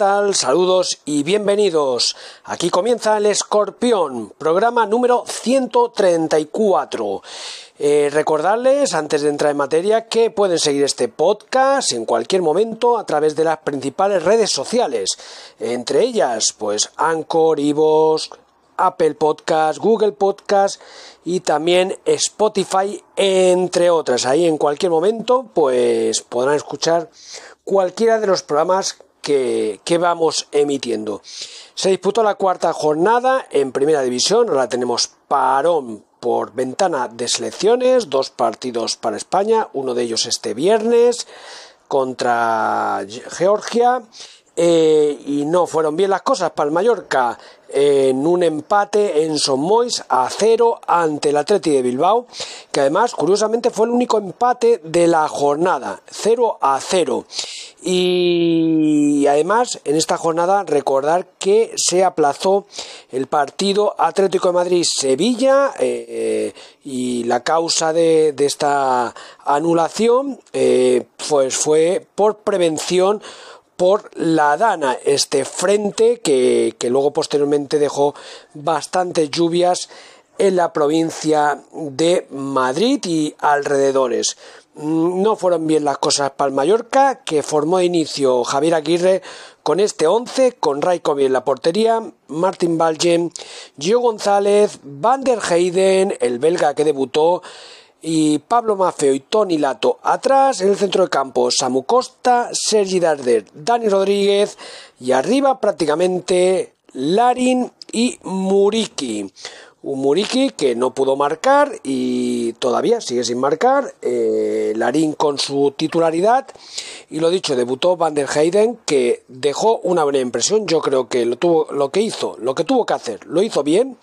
Saludos y bienvenidos. Aquí comienza el Escorpión, programa número 134. Eh, recordarles, antes de entrar en materia, que pueden seguir este podcast en cualquier momento a través de las principales redes sociales. Entre ellas, pues Anchor, Ivos, Apple Podcast, Google Podcast y también Spotify, entre otras. Ahí en cualquier momento, pues podrán escuchar cualquiera de los programas que, vamos emitiendo. Se disputó la cuarta jornada en primera división, ahora tenemos parón por ventana de selecciones, dos partidos para España, uno de ellos este viernes contra Georgia. Eh, y no fueron bien las cosas para el Mallorca en un empate en Somois a cero ante el Atleti de Bilbao, que además curiosamente fue el único empate de la jornada, 0 a 0. Y además, en esta jornada, recordar que se aplazó el partido Atlético de Madrid-Sevilla eh, y la causa de, esta anulación eh, pues fue por prevención por la Dana, este frente que, que luego posteriormente dejó bastantes lluvias en la provincia de Madrid y alrededores. Mm, no fueron bien las cosas para el Mallorca, que formó de inicio Javier Aguirre con este 11, con Raikovic en la portería, Martin Balgen, Gio González, Van der Heyden, el belga que debutó, y Pablo Mafeo y Tony Lato atrás, en el centro de campo Samu Costa, Sergi Darder, Dani Rodríguez y arriba prácticamente Larin y Muriki. Un Muriki que no pudo marcar y todavía sigue sin marcar. Eh, Larín con su titularidad. Y lo dicho, debutó Van der Heyden que dejó una buena impresión. Yo creo que lo, tuvo, lo que hizo, lo que tuvo que hacer, lo hizo bien.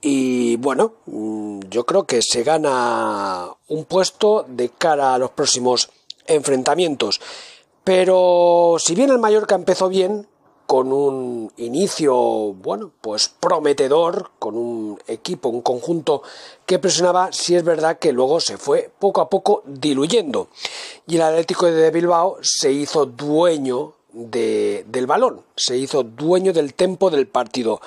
Y bueno, mm, yo creo que se gana un puesto de cara a los próximos enfrentamientos. Pero si bien el Mallorca empezó bien, con un inicio, bueno, pues prometedor, con un equipo, un conjunto que presionaba, si es verdad que luego se fue poco a poco diluyendo. Y el Atlético de Bilbao se hizo dueño del balón, se hizo dueño del tempo del partido.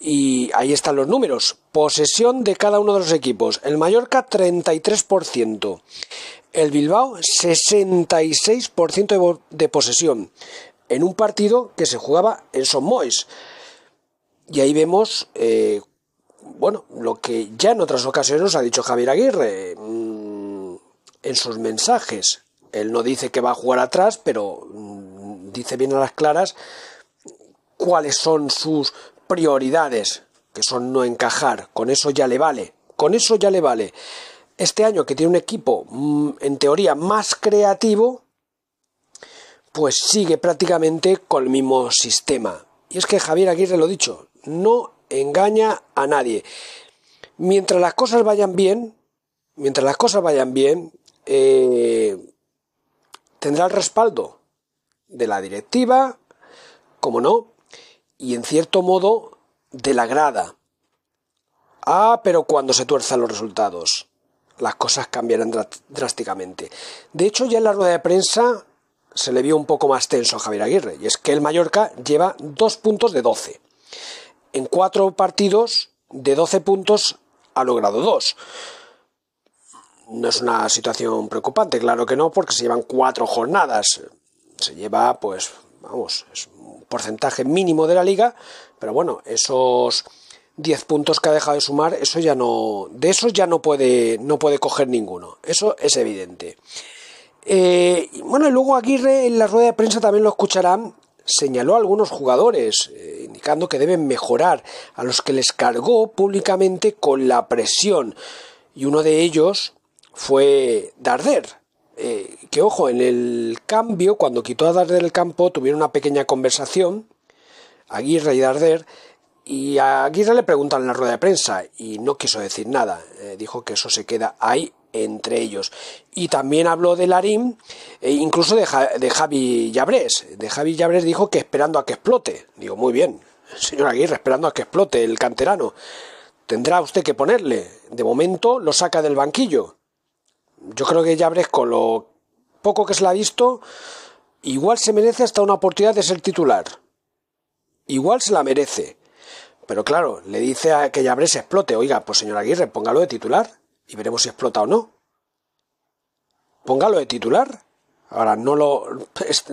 Y ahí están los números. Posesión de cada uno de los equipos. El Mallorca 33%. El Bilbao 66% de posesión en un partido que se jugaba en Somois. Y ahí vemos, eh, bueno, lo que ya en otras ocasiones ha dicho Javier Aguirre mm, en sus mensajes. Él no dice que va a jugar atrás, pero mm, dice bien a las claras cuáles son sus prioridades, que son no encajar. Con eso ya le vale. Con eso ya le vale. Este año que tiene un equipo, mm, en teoría, más creativo, pues sigue prácticamente con el mismo sistema. Y es que Javier Aguirre lo ha dicho, no engaña a nadie. Mientras las cosas vayan bien, mientras las cosas vayan bien, eh, tendrá el respaldo de la directiva, como no, y en cierto modo de la grada. Ah, pero cuando se tuerzan los resultados, las cosas cambiarán drásticamente. De hecho, ya en la rueda de prensa se le vio un poco más tenso a Javier Aguirre, y es que el Mallorca lleva dos puntos de 12. En cuatro partidos de 12 puntos ha logrado dos. No es una situación preocupante, claro que no, porque se llevan cuatro jornadas. Se lleva, pues, vamos, es un porcentaje mínimo de la liga, pero bueno, esos 10 puntos que ha dejado de sumar, eso ya no, de esos ya no puede, no puede coger ninguno. Eso es evidente. Eh, bueno, y luego Aguirre en la rueda de prensa también lo escucharán, señaló a algunos jugadores, eh, indicando que deben mejorar, a los que les cargó públicamente con la presión. Y uno de ellos fue Darder. Eh, que ojo, en el cambio, cuando quitó a Darder el campo, tuvieron una pequeña conversación, Aguirre y Darder, y a Aguirre le preguntan en la rueda de prensa y no quiso decir nada. Eh, dijo que eso se queda ahí entre ellos. Y también habló de Larín, e incluso de, de, Javi Llabrés. De Javi Llabrés dijo que esperando a que explote. Digo, muy bien, señor Aguirre, esperando a que explote el canterano. Tendrá usted que ponerle. De momento lo saca del banquillo. Yo creo que Llabrés, con lo poco que se le ha visto, igual se merece hasta una oportunidad de ser titular. Igual se la merece. Pero claro, le dice a que Llabrés explote. Oiga, pues señor Aguirre, póngalo de titular y veremos si explota o no. Póngalo de titular. Ahora no lo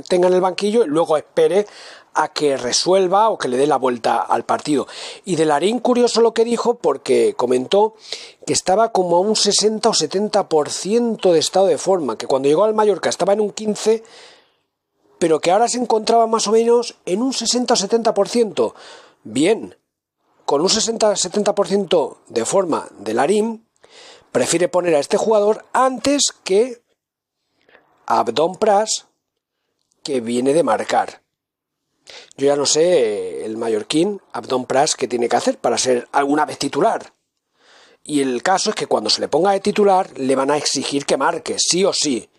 tenga en el banquillo y luego espere a que resuelva o que le dé la vuelta al partido. Y de Larín curioso lo que dijo porque comentó que estaba como a un 60 o 70% de estado de forma, que cuando llegó al Mallorca estaba en un 15, pero que ahora se encontraba más o menos en un 60 o 70%. Bien, con un 60-70% de forma de Larín, prefiere poner a este jugador antes que Abdon Pras, que viene de marcar. Yo ya no sé el mallorquín Abdon Pras qué tiene que hacer para ser alguna vez titular. Y el caso es que cuando se le ponga de titular le van a exigir que marque, sí o sí.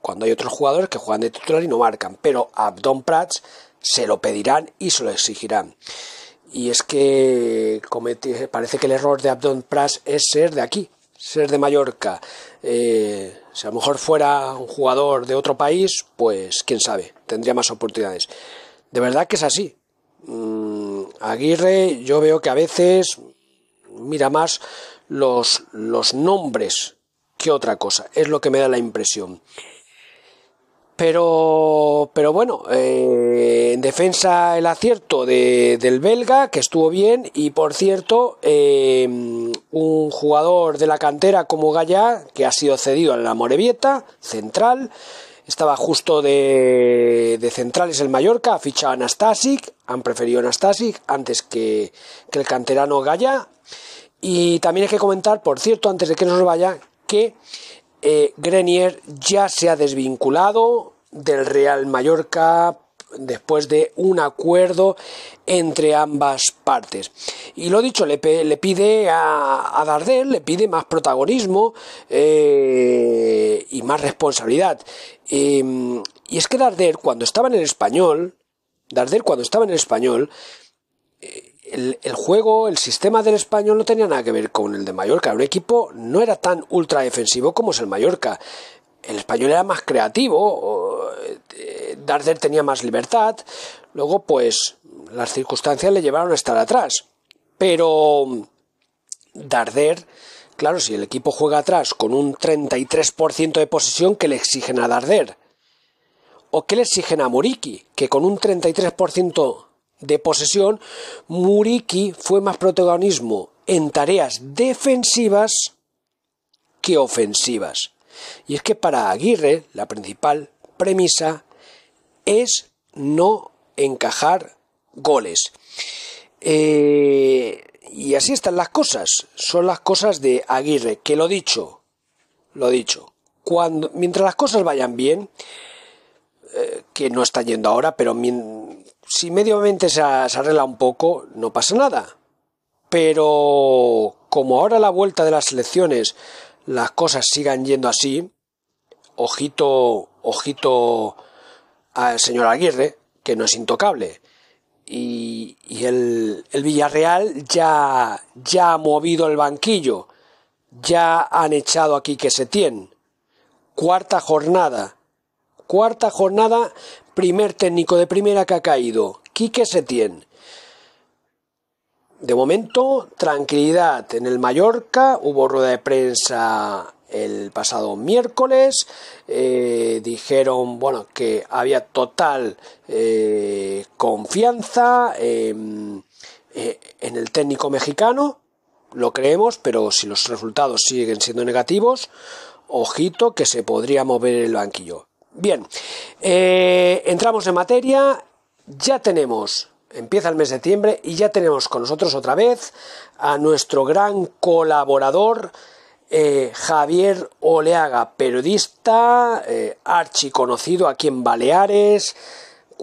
Cuando hay otros jugadores que juegan de titular y no marcan. Pero Abdon Prats se lo pedirán y se lo exigirán y es que parece que el error de Abdon Pras es ser de aquí, ser de Mallorca. Eh, si a lo mejor fuera un jugador de otro país, pues quién sabe, tendría más oportunidades. De verdad que es así. Mm, Aguirre, yo veo que a veces mira más los, los nombres que otra cosa, es lo que me da la impresión. Pero, pero bueno, eh, en defensa el acierto de, del belga, que estuvo bien, y por cierto, eh, un jugador de la cantera como Gaya, que ha sido cedido a la Morevieta, central, estaba justo de, de centrales el Mallorca, ha fichado a han preferido a Anastasic antes que, que el canterano Gaya. Y también hay que comentar, por cierto, antes de que nos vaya, que eh, Grenier ya se ha desvinculado del Real Mallorca después de un acuerdo entre ambas partes. Y lo dicho, le, pide a, a, Dardel, le pide más protagonismo eh, y más responsabilidad. Em, y es que Dardel, cuando estaba en el español, Dardel, cuando estaba en el español, eh, el, juego, el sistema del español no tenía nada que ver con el de Mallorca. Un equipo no era tan ultra defensivo como es el Mallorca. El español era más creativo, eh, Darder tenía más libertad. Luego, pues, las circunstancias le llevaron a estar atrás. Pero Darder, claro, si el equipo juega atrás con un 33% de posesión, ¿qué le exigen a Darder? ¿O qué le exigen a Muriki? Que con un 33% de posesión, Muriki fue más protagonismo en tareas defensivas que ofensivas. Y es que para Aguirre la principal premisa es no encajar goles. Eh, y así están las cosas. Son las cosas de Aguirre, que lo dicho, lo dicho. Cuando, mientras las cosas vayan bien, eh, que no está yendo ahora, pero si mediamente se, se arregla un poco, no pasa nada. Pero como ahora la vuelta de las elecciones las cosas sigan yendo así, ojito, ojito al señor Aguirre, que no es intocable. Y, y el, Villarreal ya, ya ha movido el banquillo, ya han echado aquí que se tiene. Cuarta jornada, cuarta jornada, primer técnico de primera que ha caído, Quique Setién. De momento, tranquilidad en el Mallorca, hubo rueda de prensa el pasado miércoles, eh, dijeron bueno que había total eh, confianza en, eh, en el técnico mexicano, lo creemos, pero si los resultados siguen siendo negativos, ojito que se podría mover el banquillo. Bien, eh, entramos en materia, ya tenemos, empieza el mes de septiembre y ya tenemos con nosotros otra vez a nuestro gran colaborador, eh, Javier Oleaga, periodista, eh, archiconocido aquí en Baleares,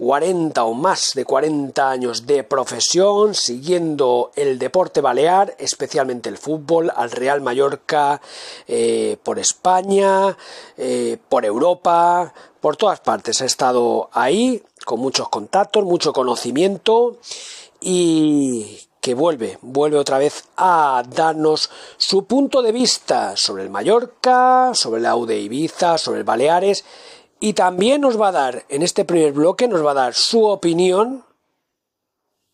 40 o más de 40 años de profesión, siguiendo el deporte balear, especialmente el fútbol, al Real Mallorca, eh, por España, eh, por Europa, por todas partes. Ha estado ahí, con muchos contactos, mucho conocimiento y que vuelve, vuelve otra vez a darnos su punto de vista sobre el Mallorca, sobre la UD Ibiza, sobre el Baleares y también nos va a dar, en este primer bloque, nos va a dar su opinión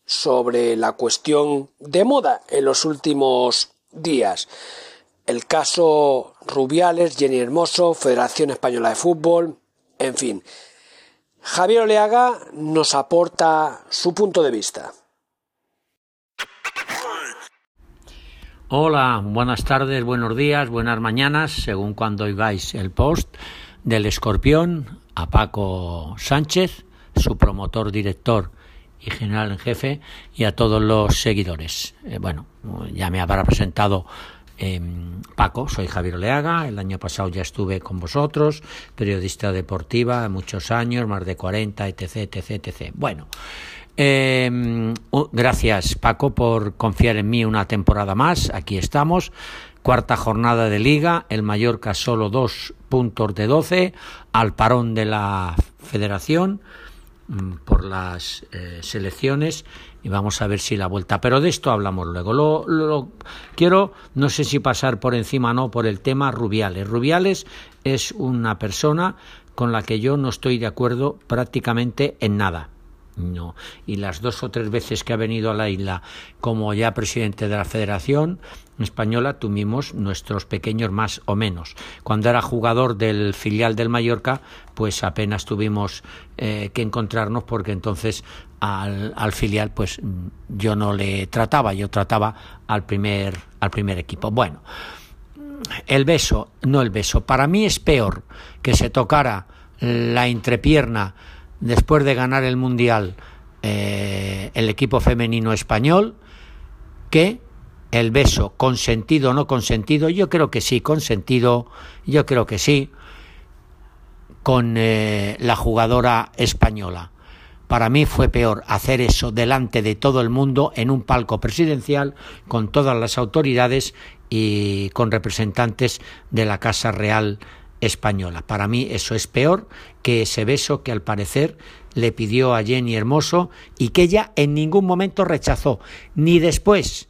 sobre la cuestión de moda en los últimos días. El caso Rubiales, Jenny Hermoso, Federación Española de Fútbol, en fin. Javier Oleaga nos aporta su punto de vista. Hola, buenas tardes, buenos días, buenas mañanas, según cuando oigáis el post del Escorpión a Paco Sánchez, su promotor, director y general en jefe, y a todos los seguidores. Eh, bueno, ya me habrá presentado em, Paco, soy Javier Oleaga, el año pasado ya estuve con vosotros, periodista deportiva, muchos años, más de 40, etc, etc, etc. Bueno, em, gracias Paco por confiar en mí una temporada más, aquí estamos. Cuarta jornada de liga, el Mallorca solo dos puntos de doce, al parón de la federación mm, por las eh, selecciones y vamos a ver si la vuelta. Pero de esto hablamos luego. Lo, quiero, no sé si pasar por encima o no, por el tema Rubiales. Rubiales es una persona con la que yo no estoy de acuerdo prácticamente en nada. No. Y las dos o tres veces que ha venido a la isla como ya presidente de la federación, española tuvimos nuestros pequeños más o menos. Cuando era jugador del filial del Mallorca, pues apenas tuvimos eh, que encontrarnos porque entonces al, al, filial pues yo no le trataba, yo trataba al primer, al primer equipo. Bueno, el beso, no el beso, para mí es peor que se tocara la entrepierna después de ganar el Mundial eh, el equipo femenino español que el beso, consentido o no consentido, yo creo que sí, consentido, yo creo que sí, con eh, la jugadora española. Para mí fue peor hacer eso delante de todo el mundo en un palco presidencial con todas las autoridades y con representantes de la Casa Real española. Para mí eso es peor que ese beso que al parecer le pidió a Jenny Hermoso y que ella en ningún momento rechazó, ni después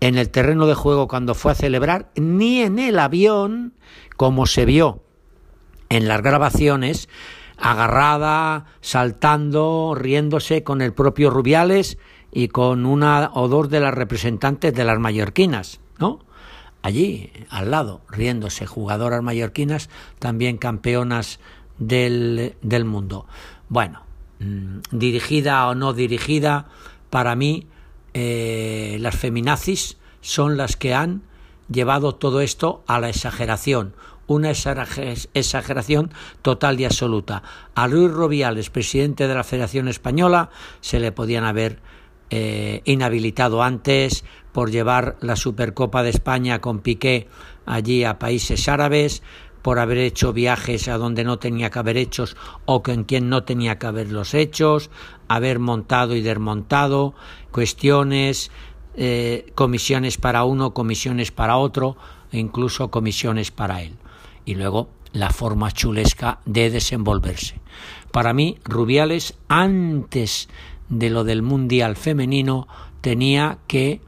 en el terreno de juego cuando fue a celebrar, ni en el avión, como se vio en las grabaciones, agarrada, saltando, riéndose con el propio Rubiales y con una o dos de las representantes de las mallorquinas, ¿no? Allí, al lado, riéndose, jugadoras mallorquinas, también campeonas del, del mundo. Bueno, mm, dirigida o no dirigida, para mí eh, las feminazis son las que han llevado todo esto a la exageración, una exageración total y absoluta. A Luis Robiales, presidente de la Federación Española, se le podían haber eh, inhabilitado antes por llevar la Supercopa de España con Piqué allí a países árabes, por haber hecho viajes a donde no tenía que haber hechos o con quien no tenía que haberlos hechos, haber montado y desmontado, cuestiones, eh, comisiones para uno, comisiones para otro, e incluso comisiones para él. Y luego la forma chulesca de desenvolverse. Para mí, Rubiales, antes de lo del Mundial femenino, tenía que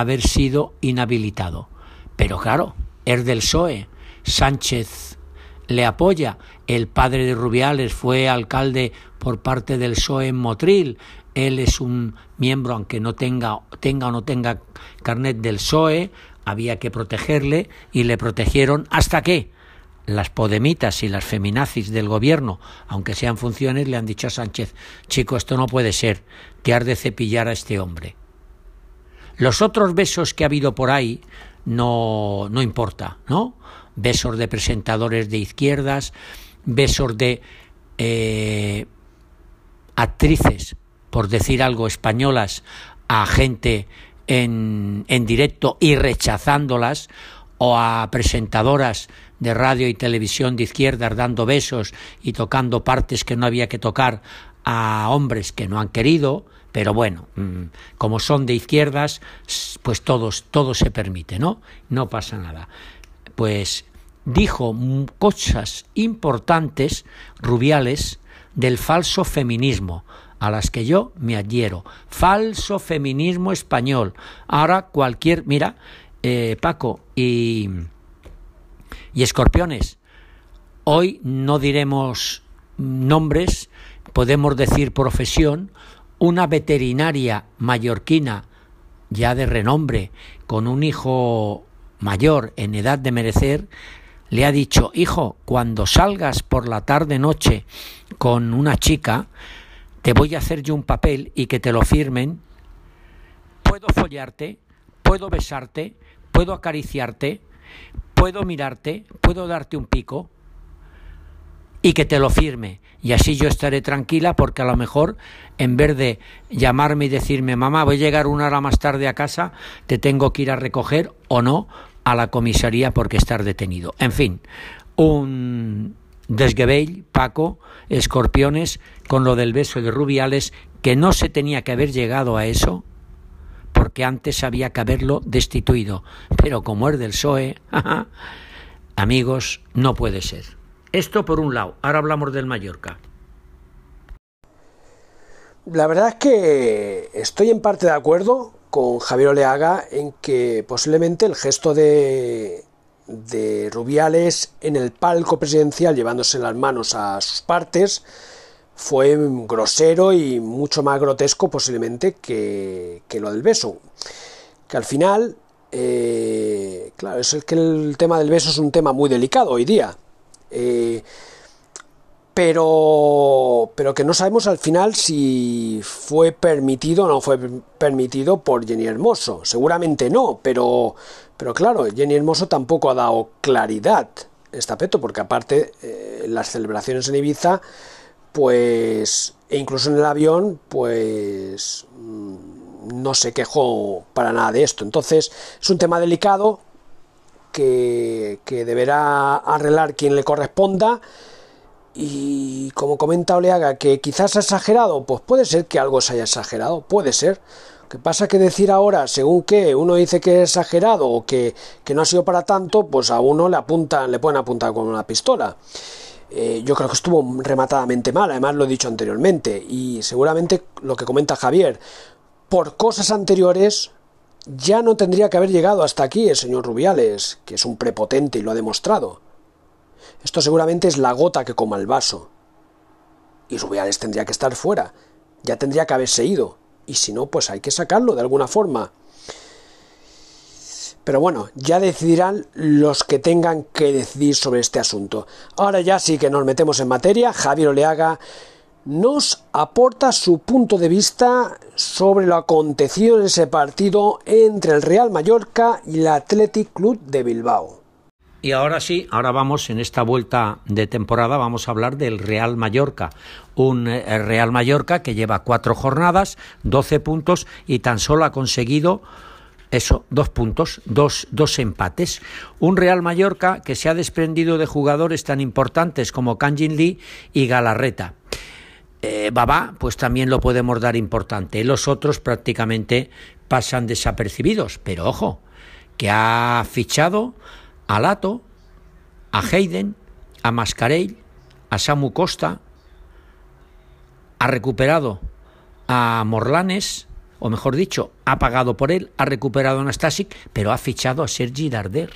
haber sido inhabilitado. Pero claro, es del PSOE. Sánchez le apoya. El padre de Rubiales fue alcalde por parte del PSOE en Motril. Él es un miembro, aunque no tenga, tenga o no tenga carnet del PSOE, había que protegerle y le protegieron hasta que las podemitas y las feminazis del gobierno, aunque sean funciones, le han dicho a Sánchez, chico, esto no puede ser, te has de cepillar a este hombre. Los otros besos que ha habido por ahí no, no importa, ¿no? Besos de presentadores de izquierdas, besos de eh, actrices, por decir algo, españolas a gente en, en directo y rechazándolas, o a presentadoras de radio y televisión de izquierdas dando besos y tocando partes que no había que tocar a hombres que no han querido, pero bueno, mm, como son de izquierdas, pues todos, todo se permite, ¿no? No pasa nada. Pues dijo cosas importantes, Rubiales, del falso feminismo, a las que yo me adhiero. Falso feminismo español. Ahora cualquier, mira, eh, Paco y, y Escorpiones, hoy no diremos nombres, podemos decir profesión, una veterinaria mallorquina ya de renombre, con un hijo mayor en edad de merecer, le ha dicho, hijo, cuando salgas por la tarde noche con una chica, te voy a hacer yo un papel y que te lo firmen, puedo follarte, puedo besarte, puedo acariciarte, puedo mirarte, puedo darte un pico y que te lo firme. Y así yo estaré tranquila porque a lo mejor en vez de llamarme y decirme, mamá, voy a llegar una hora más tarde a casa, te tengo que ir a recoger o no a la comisaría porque estar detenido. En fin, un desguebell, Paco, escorpiones, con lo del beso de Rubiales, que no se tenía que haber llegado a eso, porque antes había que haberlo destituido. Pero como es del PSOE, amigos, no puede ser. Esto por un lado. Ahora hablamos del Mallorca. La verdad es que estoy en parte de acuerdo con Javier Oleaga en que posiblemente el gesto de, de Rubiales en el palco presidencial llevándose las manos a sus partes fue grosero y mucho más grotesco posiblemente que, lo del beso. Que al final, eh, claro, es el que el tema del beso es un tema muy delicado hoy día. Eh, pero, pero que no sabemos al final si fue permitido o no fue permitido por Jenny Hermoso. Seguramente no, pero, pero claro, Jenny Hermoso tampoco ha dado claridad aspecto, porque aparte eh, las celebraciones en Ibiza, pues, e incluso en el avión, pues mm, no se quejó para nada de esto. Entonces, es un tema delicado que, que deberá arreglar quien le corresponda y como comenta Oleaga, que quizás ha exagerado, pues puede ser que algo se haya exagerado, puede ser. Lo que pasa que decir ahora, según que uno dice que es exagerado o que, no ha sido para tanto, pues a uno le apuntan, le pueden apuntar con una pistola. Eh, yo creo que estuvo rematadamente mal, además lo he dicho anteriormente, y seguramente lo que comenta Javier, por cosas anteriores ya no tendría que haber llegado hasta aquí el señor Rubiales, que es un prepotente y lo ha demostrado. Esto seguramente es la gota que coma el vaso. Y Rubiales tendría que estar fuera. Ya tendría que haberse ido. Y si no, pues hay que sacarlo de alguna forma. Pero bueno, ya decidirán los que tengan que decidir sobre este asunto. Ahora ya sí que nos metemos en materia. Javier Oleaga nos aporta su punto de vista sobre lo acontecido en ese partido entre el Real Mallorca y el Athletic Club de Bilbao. Y ahora sí, ahora vamos en esta vuelta de temporada, vamos a hablar del Real Mallorca. Un eh, Real Mallorca que lleva cuatro jornadas, doce puntos y tan solo ha conseguido eso, dos puntos, dos, dos empates. Un Real Mallorca que se ha desprendido de jugadores tan importantes como Kanjin Lee y Galarreta. Eh, Babá, pues también lo podemos dar importante. Los otros prácticamente pasan desapercibidos, pero ojo, que ha fichado a Lato, a Hayden, a Mascarell, a Samu Costa, ha recuperado a Morlanes, o mejor dicho, ha pagado por él, ha recuperado a Anastasic, pero ha fichado a Sergi Darder.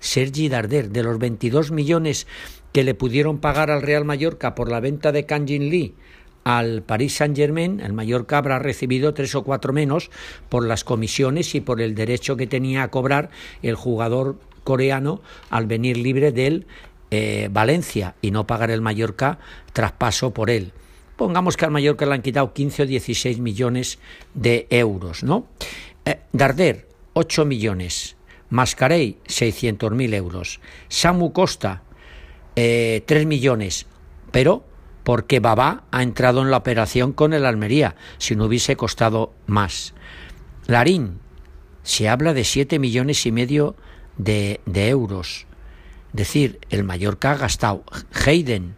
Sergi Darder, de los 22 millones que le pudieron pagar al Real Mallorca por la venta de Kanjin Lee al Paris Saint Germain, el Mallorca habrá recibido tres o cuatro menos por las comisiones y por el derecho que tenía a cobrar el jugador coreano al venir libre del eh, Valencia y no pagar el Mallorca traspaso por él. Pongamos que al Mallorca le han quitado 15 o 16 millones de euros, ¿no? Eh, Darder, 8 millones. Mascarey, 600.000 euros. Samu Costa, 3 eh, millones. Pero porque Babá ha entrado en la operación con el Almería, si no hubiese costado más. Larín, se habla de 7 millones y medio de, euros. Es decir, el Mallorca ha gastado. Hayden,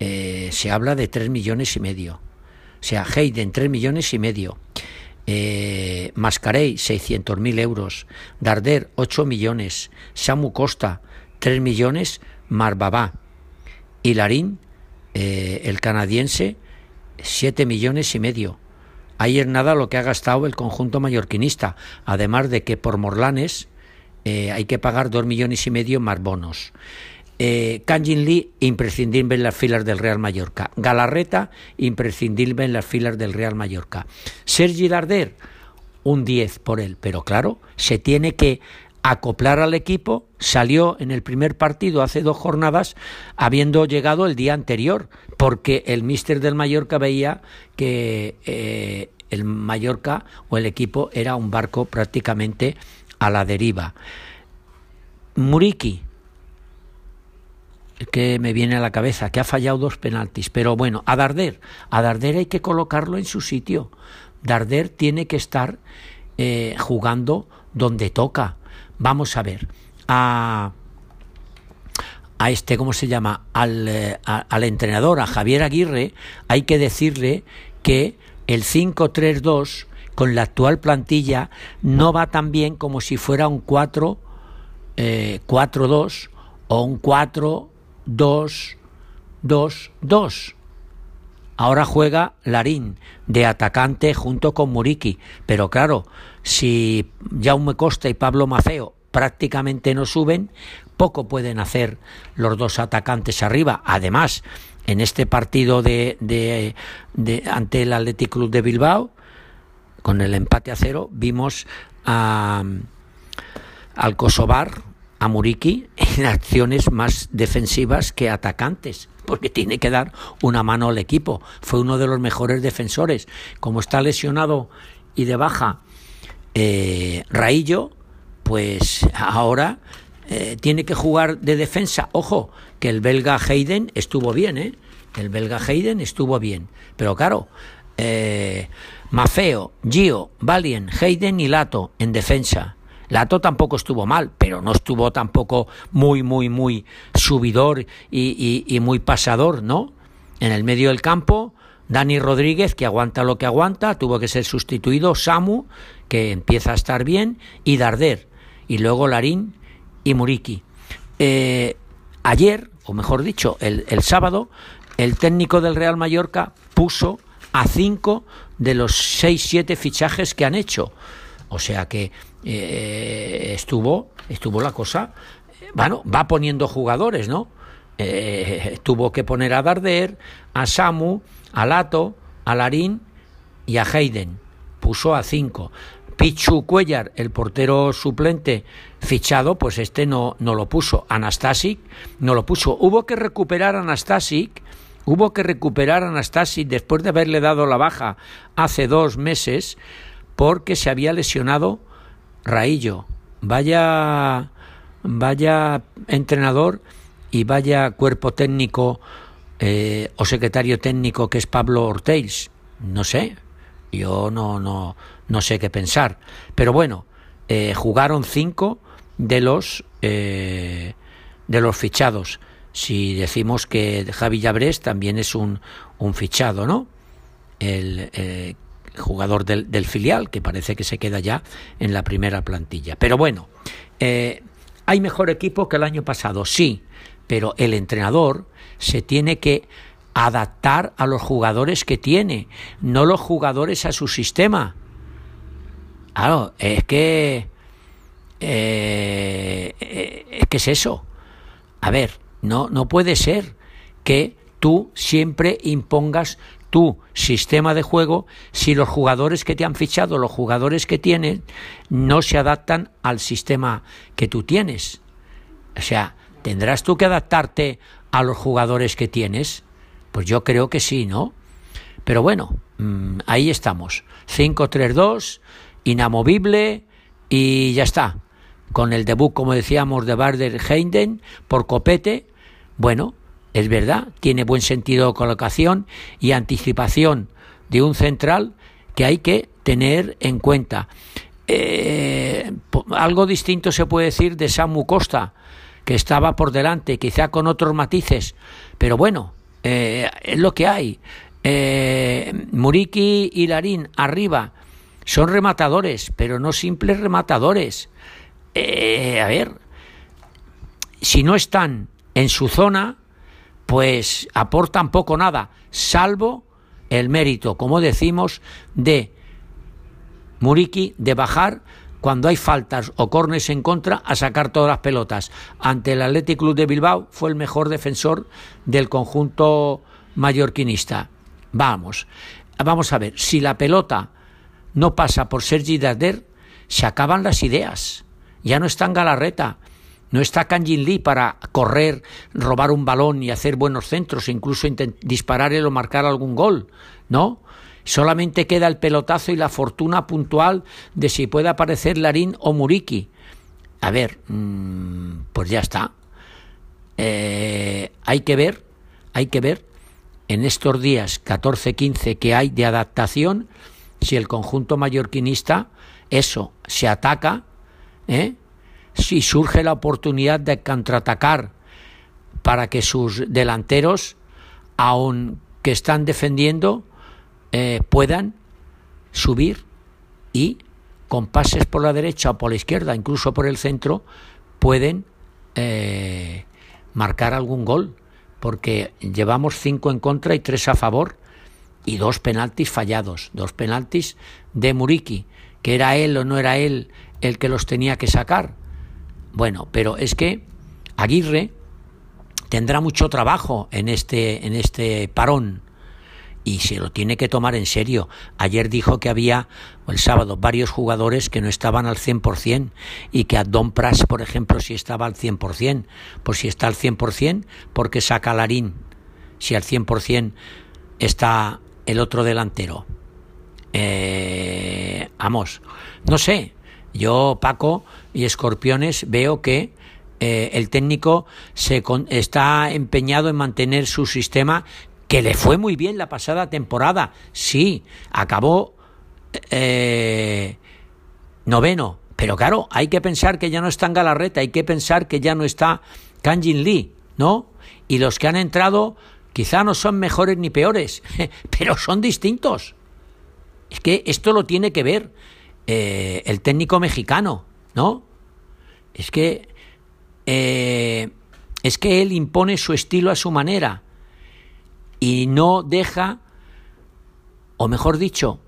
eh, se habla de 3 millones y medio. O sea, Hayden, 3 millones y medio. Eh, Mascarey, 600.000 euros. Darder, 8 millones. Samu Costa, 3 millones. Marbabá. Y Larín, eh, el canadiense, 7 millones y medio. Es nada lo que ha gastado el conjunto mallorquinista, además de que por Morlanes eh, hay que pagar 2 millones y medio más bonos. Eh, Kanjin Lee, imprescindible en las filas del Real Mallorca. Galarreta, imprescindible en las filas del Real Mallorca. Sergi Darder, un 10 por él, pero claro, se tiene que acoplar al equipo, salió en el primer partido hace dos jornadas habiendo llegado el día anterior, porque el míster del Mallorca veía que eh, el Mallorca o el equipo era un barco prácticamente a la deriva. Muriki, que me viene a la cabeza, que ha fallado dos penaltis, pero bueno, a Darder, a Darder hay que colocarlo en su sitio. Darder tiene que estar eh, jugando donde toca vamos a ver, a, a este, ¿cómo se llama? Al, eh, al entrenador, a Javier Aguirre, hay que decirle que el 5-3-2 con la actual plantilla no va tan bien como si fuera un 4 4-2 eh, o un 4-2-2-2. Ahora juega Larín de atacante junto con Muriki, pero claro, si Jaume Costa y Pablo Maceo prácticamente no suben, poco pueden hacer los dos atacantes arriba. Además, en este partido de, de, ante el Athletic Club de Bilbao, con el empate a cero, vimos a, al Kosovar, a Muriki, en acciones más defensivas que atacantes porque tiene que dar una mano al equipo. Fue uno de los mejores defensores. Como está lesionado y de baja eh, pues ahora eh, tiene que jugar de defensa. Ojo, que el belga Hayden estuvo bien, ¿eh? El belga Hayden estuvo bien. Pero claro, eh, Mafeo, Gio, Valien, Hayden y Lato en defensa. Lato tampoco estuvo mal, pero no estuvo tampoco muy, muy, muy subidor y, muy pasador, ¿no? En el medio del campo, Dani Rodríguez, que aguanta lo que aguanta, tuvo que ser sustituido, Samu, que empieza a estar bien, y Darder, y luego Larín y Muriki. Eh, ayer, o mejor dicho, el, sábado, el técnico del Real Mallorca puso a cinco de los seis, siete fichajes que han hecho. O sea que eh, estuvo, estuvo la cosa, bueno, va poniendo jugadores, ¿no? Eh, tuvo que poner a Darder, a Samu, a Lato, a Larín y a Hayden. Puso a cinco. Pichu Cuellar, el portero suplente fichado, pues este no, no lo puso. Anastasic no lo puso. Hubo que recuperar a Anastasic, hubo que recuperar a Anastasic después de haberle dado la baja hace dos meses porque se había lesionado Raillo. Vaya, vaya entrenador y vaya cuerpo técnico eh, o secretario técnico que es Pablo Ortels. No sé, yo no, no, no sé qué pensar. Pero bueno, eh, jugaron cinco de los eh, de los fichados. Si decimos que Javi Llabrés también es un, un fichado, ¿no? El, jugador del, filial, que parece que se queda ya en la primera plantilla. Pero bueno, ¿hay mejor equipo que el año pasado? Sí, pero el entrenador se tiene que adaptar a los jugadores que tiene, no los jugadores a su sistema. Claro, es que... Eh, eh, es que es eso. A ver, no, no puede ser que tú siempre impongas tu sistema de juego si los jugadores que te han fichado, los jugadores que tienen, no se adaptan al sistema que tú tienes. O sea, ¿tendrás tú que adaptarte a los jugadores que tienes? Pues yo creo que sí, ¿no? Pero bueno, mm, ahí estamos. 5-3-2 inamovible y ya está. Con el debut, como decíamos, de Barder Heinden por copete, bueno, es verdad, tiene buen sentido de colocación y anticipación de un central que hay que tener en cuenta. Eh, algo distinto se puede decir de Samu Costa, que estaba por delante, quizá con otros matices, pero bueno, eh, es lo que hay. Eh, Muriki y Larín arriba son rematadores, pero no simples rematadores. a ver, si no están en su zona, pues aportan poco nada, salvo el mérito, como decimos, de Muriki de bajar cuando hay faltas o cornes en contra a sacar todas las pelotas. Ante el Athletic Club de Bilbao fue el mejor defensor del conjunto mallorquinista. Vamos, vamos a ver, si la pelota no pasa por Sergi Darder, se acaban las ideas. Ya no está en Galarreta, no está Kanjin Lee para correr, robar un balón y hacer buenos centros, incluso disparar o marcar algún gol, ¿no? Solamente queda el pelotazo y la fortuna puntual de si puede aparecer Larín o Muriki. A ver, mm, pues ya está. Eh, hay que ver, hay que ver en estos días 14-15 que hay de adaptación si el conjunto mallorquinista eso se ataca, ¿eh? si surge la oportunidad de contraatacar para que sus delanteros, aunque están defendiendo, eh, puedan subir y con pases por la derecha o por la izquierda, incluso por el centro, pueden eh, marcar algún gol, porque llevamos cinco en contra y tres a favor y dos penaltis fallados, dos penaltis de Muriki, que era él o no era él el que los tenía que sacar. Bueno, pero es que Aguirre tendrá mucho trabajo en este, en este parón y se lo tiene que tomar en serio. Ayer dijo que había, el sábado, varios jugadores que no estaban al 100% y que a Don Pras, por ejemplo, sí estaba al 100%. Pues si está al 100%, porque saca Larín? Si al 100% está el otro delantero. Eh, vamos, no sé. Yo, Paco y Escorpiones, veo que eh, el técnico se está empeñado en mantener su sistema que le fue muy bien la pasada temporada. Sí, acabó eh, noveno. Pero claro, hay que pensar que ya no está en Galarreta, hay que pensar que ya no está Kanjin Lee, ¿no? Y los que han entrado quizá no son mejores ni peores, pero son distintos. Es que esto lo tiene que ver eh, el técnico mexicano, ¿no? Es que eh, es que él impone su estilo a su manera y no deja, o mejor dicho,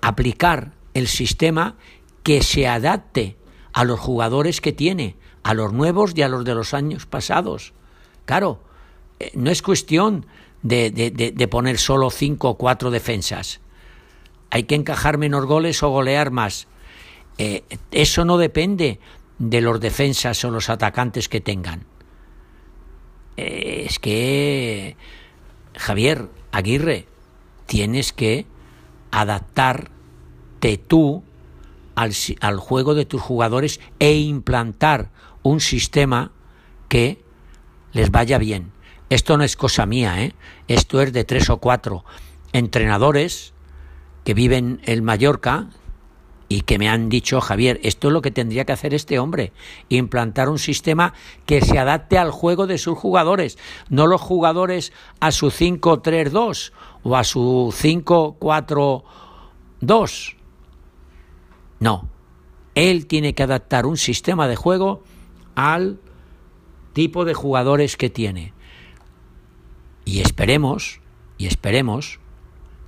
aplicar el sistema que se adapte a los jugadores que tiene, a los nuevos y a los de los años pasados. Claro, eh, no es cuestión de, de, poner solo cinco o cuatro defensas. Hay que encajar menos goles o golear más. Eh, eso no depende de los defensas o los atacantes que tengan. Eh, es que Javier Aguirre, tienes que adaptarte tú al, al, juego de tus jugadores e implantar un sistema que les vaya bien. Esto no es cosa mía, ¿eh? esto es de tres o cuatro entrenadores que viven en Mallorca, y que me han dicho, Javier, esto es lo que tendría que hacer este hombre, implantar un sistema que se adapte al juego de sus jugadores, no los jugadores a su 5-3-2 o a su 5-4-2. No, él tiene que adaptar un sistema de juego al tipo de jugadores que tiene. Y esperemos, y esperemos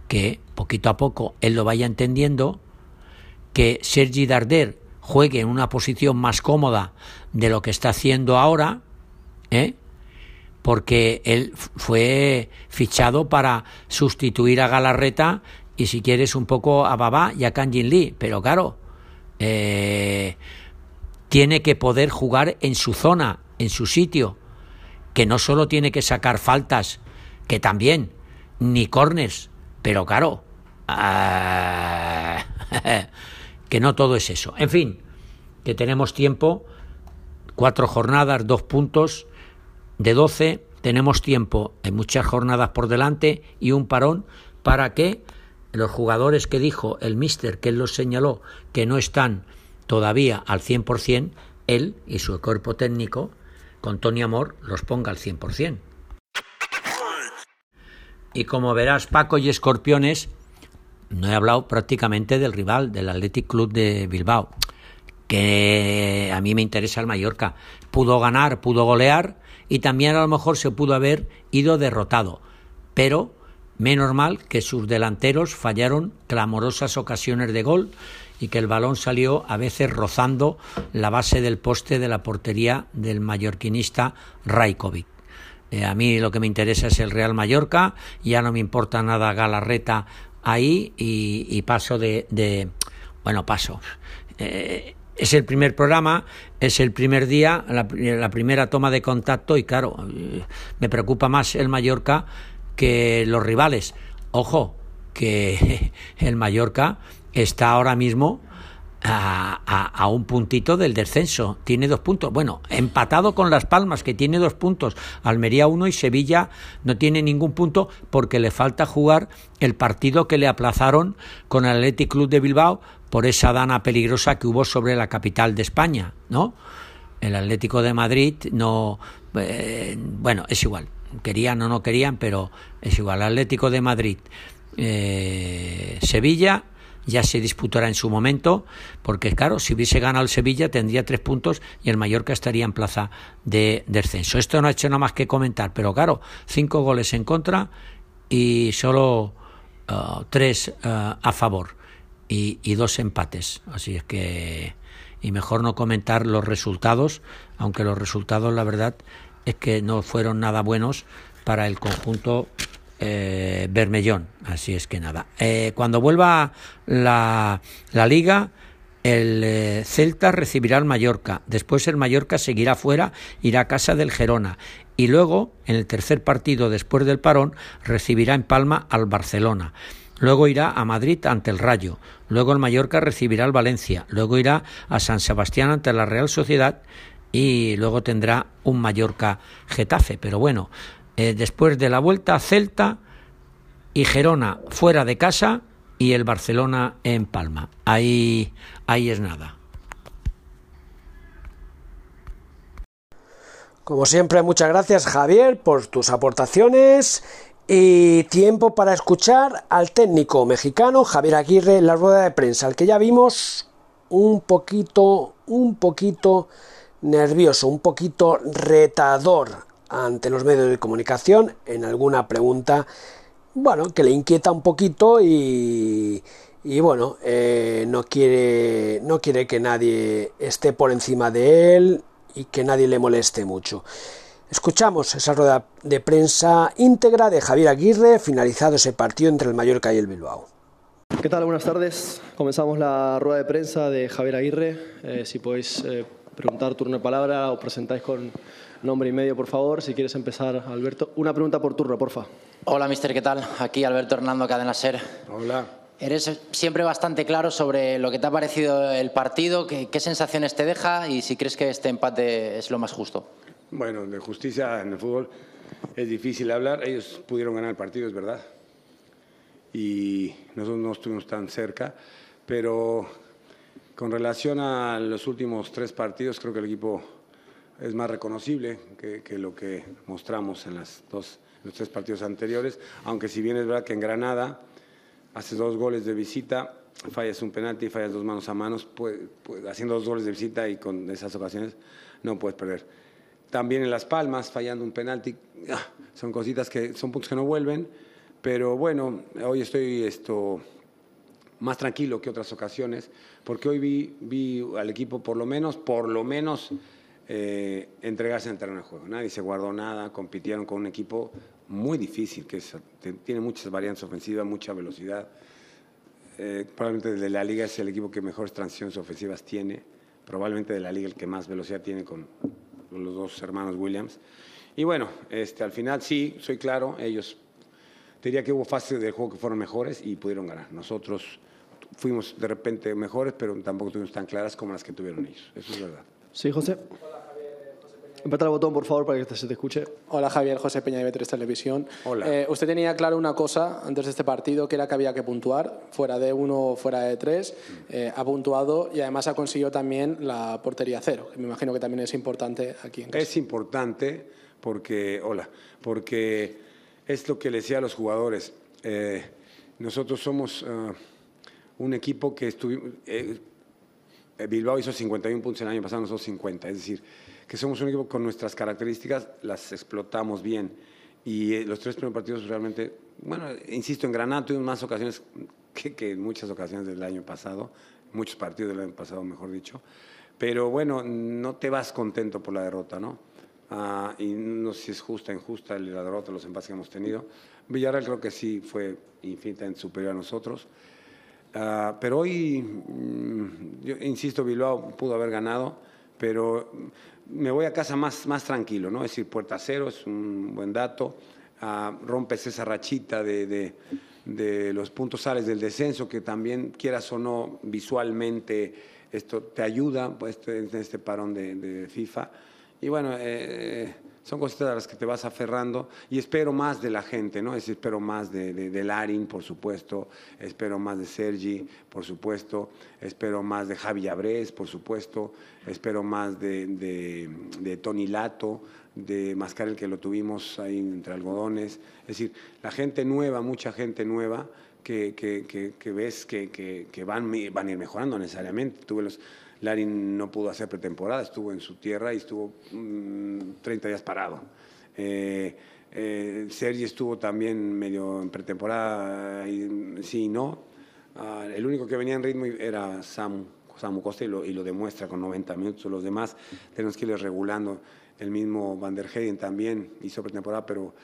que poquito a poco él lo vaya entendiendo que Sergi Darder juegue en una posición más cómoda de lo que está haciendo ahora, ¿eh? porque él fue fichado para sustituir a Galarreta y si quieres un poco a Baba y a Kanjin Lee, pero claro, eh, tiene que poder jugar en su zona, en su sitio, que no solo tiene que sacar faltas, que también, ni corners, pero claro, ah, que no todo es eso. En fin, que tenemos tiempo, cuatro jornadas, dos puntos de doce, tenemos tiempo, hay muchas jornadas por delante y un parón para que los jugadores que dijo el mister, que él los señaló, que no están todavía al 100%, él y su cuerpo técnico, con Tony Amor, los ponga al 100%. Y como verás, Paco y Escorpiones, no he hablado prácticamente del rival, del Athletic Club de Bilbao, que a mí me interesa el Mallorca. Pudo ganar, pudo golear y también a lo mejor se pudo haber ido derrotado. Pero menos mal que sus delanteros fallaron clamorosas ocasiones de gol y que el balón salió a veces rozando la base del poste de la portería del mallorquinista Rajkovic. Eh, a mí lo que me interesa es el Real Mallorca, ya no me importa nada Galarreta ahí y, paso de, bueno, paso. Eh, es el primer programa, es el primer día, la, la, primera toma de contacto y claro, eh, me preocupa más el Mallorca que los rivales. Ojo, que el Mallorca está ahora mismo a, un puntito del descenso. Tiene dos puntos. Bueno, empatado con Las Palmas, que tiene dos puntos. Almería uno y Sevilla no tiene ningún punto porque le falta jugar el partido que le aplazaron con el Athletic Club de Bilbao por esa dana peligrosa que hubo sobre la capital de España, ¿no? El Atlético de Madrid no. Eh, bueno, es igual. Querían o no querían, pero es igual. Atlético de Madrid, eh, Sevilla ya se disputará en su momento, porque claro, si hubiese ganado el Sevilla tendría tres puntos y el Mallorca estaría en plaza de descenso. Esto no ha hecho nada más que comentar, pero claro, cinco goles en contra y solo uh, tres uh, a favor y, y dos empates. Así es que y mejor no comentar los resultados, aunque los resultados la verdad es que no fueron nada buenos para el conjunto eh, Bermellón. Así es que nada. Eh, cuando vuelva la, la liga, el eh, Celta recibirá al Mallorca. Después el Mallorca seguirá fuera, irá a casa del Gerona. Y luego, en el tercer partido después del parón, recibirá en Palma al Barcelona. Luego irá a Madrid ante el Rayo. Luego el Mallorca recibirá al Valencia. Luego irá a San Sebastián ante la Real Sociedad. Y luego tendrá un Mallorca Getafe. Pero bueno, eh, después de la vuelta Celta y Gerona fuera de casa y el Barcelona en Palma. Ahí, ahí es nada. Como siempre, muchas gracias Javier por tus aportaciones y tiempo para escuchar al técnico mexicano Javier Aguirre en la rueda de prensa, al que ya vimos un poquito, un poquito nervioso, un poquito retador ante los medios de comunicación en alguna pregunta, bueno, que le inquieta un poquito y, y bueno, eh, no, quiere, no quiere que nadie esté por encima de él y que nadie le moleste mucho. Escuchamos esa rueda de prensa íntegra de Javier Aguirre, finalizado ese partido entre el Mallorca y el Bilbao. ¿Qué tal? Buenas tardes. Comenzamos la rueda de prensa de Javier Aguirre. Eh, si podéis eh, preguntar turno de palabra o presentáis con nombre y medio, por favor. Si quieres empezar, Alberto. Una pregunta por turno, porfa. Hola, mister, ¿qué tal? Aquí Alberto Hernando, Cadena Ser. Hola. Eres siempre bastante claro sobre lo que te ha parecido el partido, qué, qué sensaciones te deja y si crees que este empate es lo más justo. Bueno, de justicia en el fútbol es difícil hablar. Ellos pudieron ganar el partido, es verdad. Y nosotros no estuvimos tan cerca. Pero con relación a los últimos tres partidos, creo que el equipo es más reconocible que, lo que mostramos en las dos, los tres partidos anteriores, aunque si bien es verdad que en Granada haces dos goles de visita, fallas un penalti fallas dos manos a manos, pues, pues, haciendo dos goles de visita y con esas ocasiones no puedes perder. También en Las Palmas, fallando un penalti, ah, son cositas que son puntos que no vuelven, pero bueno, hoy estoy esto más tranquilo que otras ocasiones, porque hoy vi, vi al equipo por lo menos, por lo menos eh, entregarse en el terreno de juego. Nadie se guardó nada, compitieron con un equipo muy difícil, que tiene muchas variantes ofensivas, mucha velocidad. Eh, probablemente de la liga es el equipo que mejores transiciones ofensivas tiene, probablemente de la liga el que más velocidad tiene con, los dos hermanos Williams. Y bueno, este, al final sí, soy claro, ellos diría que hubo fases del juego que fueron mejores y pudieron ganar. Nosotros fuimos de repente mejores, pero tampoco tuvimos tan claras como las que tuvieron ellos. Eso es verdad. Sí, José. Apretar el botón, por favor, para que se te escuche. Hola Javier, José Peña de B3 Televisión. Hola. Eh, usted tenía claro una cosa antes de este partido, que era que había que puntuar, fuera de uno o fuera de tres. Eh, ha puntuado y además ha conseguido también la portería cero, que me imagino que también es importante aquí en casa. Es importante porque, hola, porque es lo que le decía a los jugadores. Eh, nosotros somos ah, un equipo que estuvimos. Eh, Bilbao hizo 51 puntos el año pasado, nosotros 50. Es decir, que somos un equipo con nuestras características, las explotamos bien. Y eh, los tres primeros partidos realmente, bueno, insisto, en Granada tuvimos más ocasiones que, en muchas ocasiones del año pasado, muchos partidos del año pasado, mejor dicho. Pero bueno, no te vas contento por la derrota, ¿no? Ah, y no sé si es justa, injusta la derrota, los empates que hemos tenido. Villarreal creo que sí fue infinitamente superior a nosotros. Ah, pero hoy, mm, insisto, Bilbao pudo haber ganado, pero me voy a casa más, más tranquilo, ¿no? Es decir, puerta cero es un buen dato. Ah, rompes esa rachita de, de- los puntos sales del descenso, que también, quieras o no, visualmente esto te ayuda pues, en este parón de, de FIFA. Y bueno, eh, son cositas a las que te vas aferrando y espero más de la gente, ¿no? Es espero más de, de, Larin, por supuesto, espero más de Sergi, por supuesto, espero más de Javi Abrés, por supuesto, espero más de, de, de Tony Lato, de Mascarel, que lo tuvimos ahí entre algodones. Es decir, la gente nueva, mucha gente nueva, que, que, que, que ves que, van, van a ir mejorando necesariamente. Tuve los, Larin no pudo hacer pretemporada, estuvo en su tierra y estuvo mm, 30 días parado. Eh, eh, Sergi estuvo también medio en pretemporada, y, sí y no. Ah, el único que venía en ritmo era Samu, Samu Costa y lo, y lo demuestra con 90 minutos. Los demás tenemos que irles regulando. El mismo Van der Heyden también hizo pretemporada, pero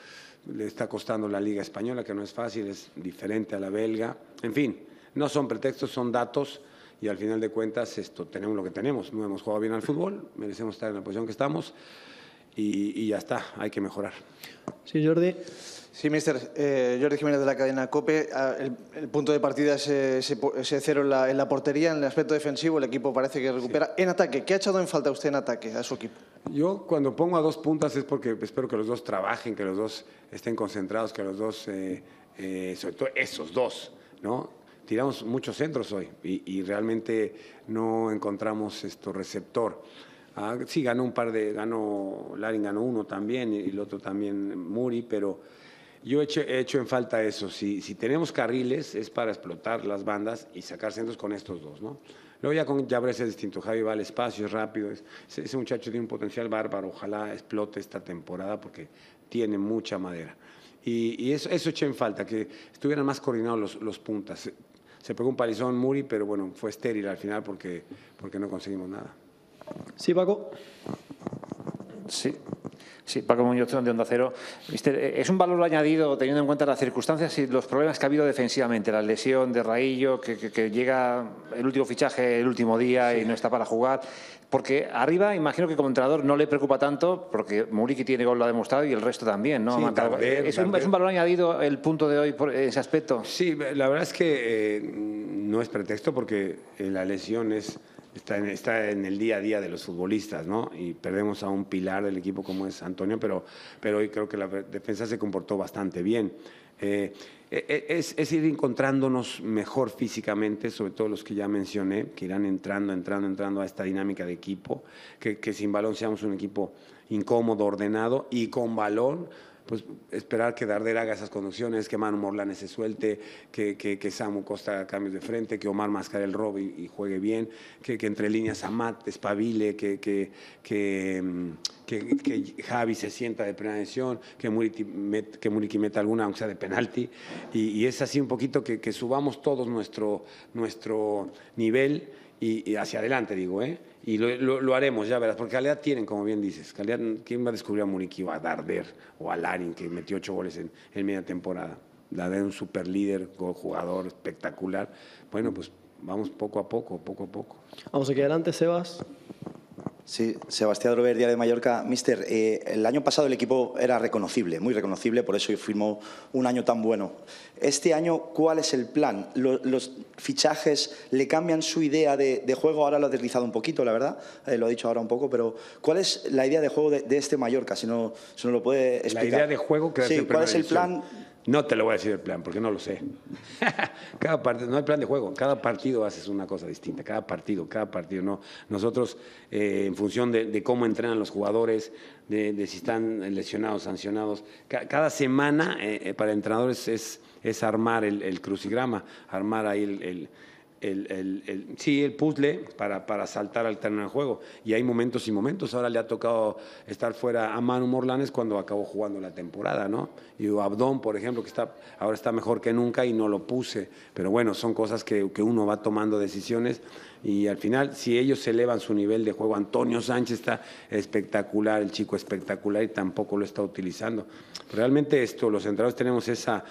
le está costando la Liga Española, que no es fácil, es diferente a la belga. En fin, no son pretextos, son datos y al final de cuentas esto tenemos lo que tenemos. No hemos jugado bien al fútbol, merecemos estar en la posición que estamos y, y ya está, hay que mejorar. Sí, Jordi. Sí, mister. Eh, Jordi Jiménez de la cadena COPE. Ah, El, el punto de partida es ese, ese cero en la, en la portería. En el aspecto defensivo, el equipo parece que recupera. En ataque, ¿qué ha echado en falta usted en ataque a su equipo? Yo cuando pongo a dos puntas es porque espero que los dos trabajen, que los dos estén concentrados, que los dos, eh, eh, sobre todo esos dos, ¿no? Tiramos muchos centros hoy y, realmente no encontramos esto receptor. Ah, sí, ganó un par de, ganó, Larin ganó uno también y el otro también Muri, pero yo he hecho, he hecho en falta eso. Si, si tenemos carriles es para explotar las bandas y sacar centros con estos dos, ¿no? Luego ya con Jabres es distinto. Javi va al espacio, es rápido. es- ese, muchacho tiene un potencial bárbaro. Ojalá explote esta temporada porque tiene mucha madera. Y, y eso, eso eché en falta, que estuvieran más coordinados los, los puntas. Se, pegó un palizón Muri, pero bueno, fue estéril al final porque, porque no conseguimos nada. Sí, Paco. Sí. Sí, Paco Muñoz de Onda Cero. Mister, eh, es un valor añadido teniendo en cuenta las circunstancias y los problemas que ha habido defensivamente. La lesión de Raillo, que, que- que llega el último fichaje el último día y no está para jugar. Porque arriba, imagino que como entrenador no le preocupa tanto, porque Muriki tiene gol, lo ha demostrado, y el resto también, ¿no? Sí. Darder, es, un, es un valor añadido el punto de hoy por ese aspecto. Sí, la verdad es que eh, no es pretexto porque eh, la lesión es, está, en, está en el día a día de los futbolistas, ¿no? Y perdemos a un pilar del equipo como es Antonio, pero, pero hoy creo que la defensa se comportó bastante bien. Eh, eh, es, es ir encontrándonos mejor físicamente, sobre todo los que ya mencioné, que irán entrando, entrando, entrando a esta dinámica de equipo, que, que sin balón seamos un equipo incómodo, ordenado y con balón pues esperar que Darder haga esas conducciones, que Manu Morlanes se suelte, que, que, que Samu Costa haga cambios de frente, que Omar Mascarel robe y, y juegue bien, que, entre líneas Amat espabile, mm, que- que Javi se sienta de primera decisión, que Muriki, que Muriki meta alguna, aunque sea de penalti, y, es así un poquito que, subamos todos nuestro, nuestro nivel y hacia adelante, digo, ¿eh? Y lo, lo- haremos, ya verás, porque calidad tienen, como bien dices. Calidad, ¿quién va a descubrir a Muriki o a Darder o a Larin, que metió ocho goles en, en media temporada? Darder, un super líder, jugador espectacular. Bueno, pues vamos poco a poco, poco a poco. Vamos aquí adelante, Sebas. Sí, Sebastián Drover, Diario de Mallorca. Mister, eh, el año pasado el equipo era reconocible, muy reconocible, por eso firmó un año tan bueno. Este año, ¿cuál es el plan? ¿Los, fichajes le cambian su idea de, juego? Ahora lo ha deslizado un poquito, la verdad, eh, lo ha dicho ahora un poco, pero ¿cuál es la idea de juego de, este Mallorca? Si no, si no lo puede explicar. La idea de juego que sí, ¿cuál es el plan? No te lo voy a decir el plan, porque no lo sé. cada partido, no hay plan de juego, cada partido haces una cosa distinta, cada partido, cada partido. No. Nosotros, eh, en función de, cómo entrenan los jugadores, de, si están lesionados, sancionados, cada semana eh, eh, para entrenadores es, es armar el, crucigrama, armar ahí el el, sí, el puzzle para, para saltar al terreno de juego. Y hay momentos y momentos. Ahora le ha tocado estar fuera a Manu Morlanes cuando acabó jugando la temporada, ¿no? Y Abdón, por ejemplo, que está, ahora está mejor que nunca y no lo puse. Pero bueno, son cosas que, que uno va tomando decisiones y al final, si ellos elevan su nivel de juego, Antonio Sánchez está espectacular, el chico espectacular y tampoco lo está utilizando. Realmente esto, los entrenadores tenemos esa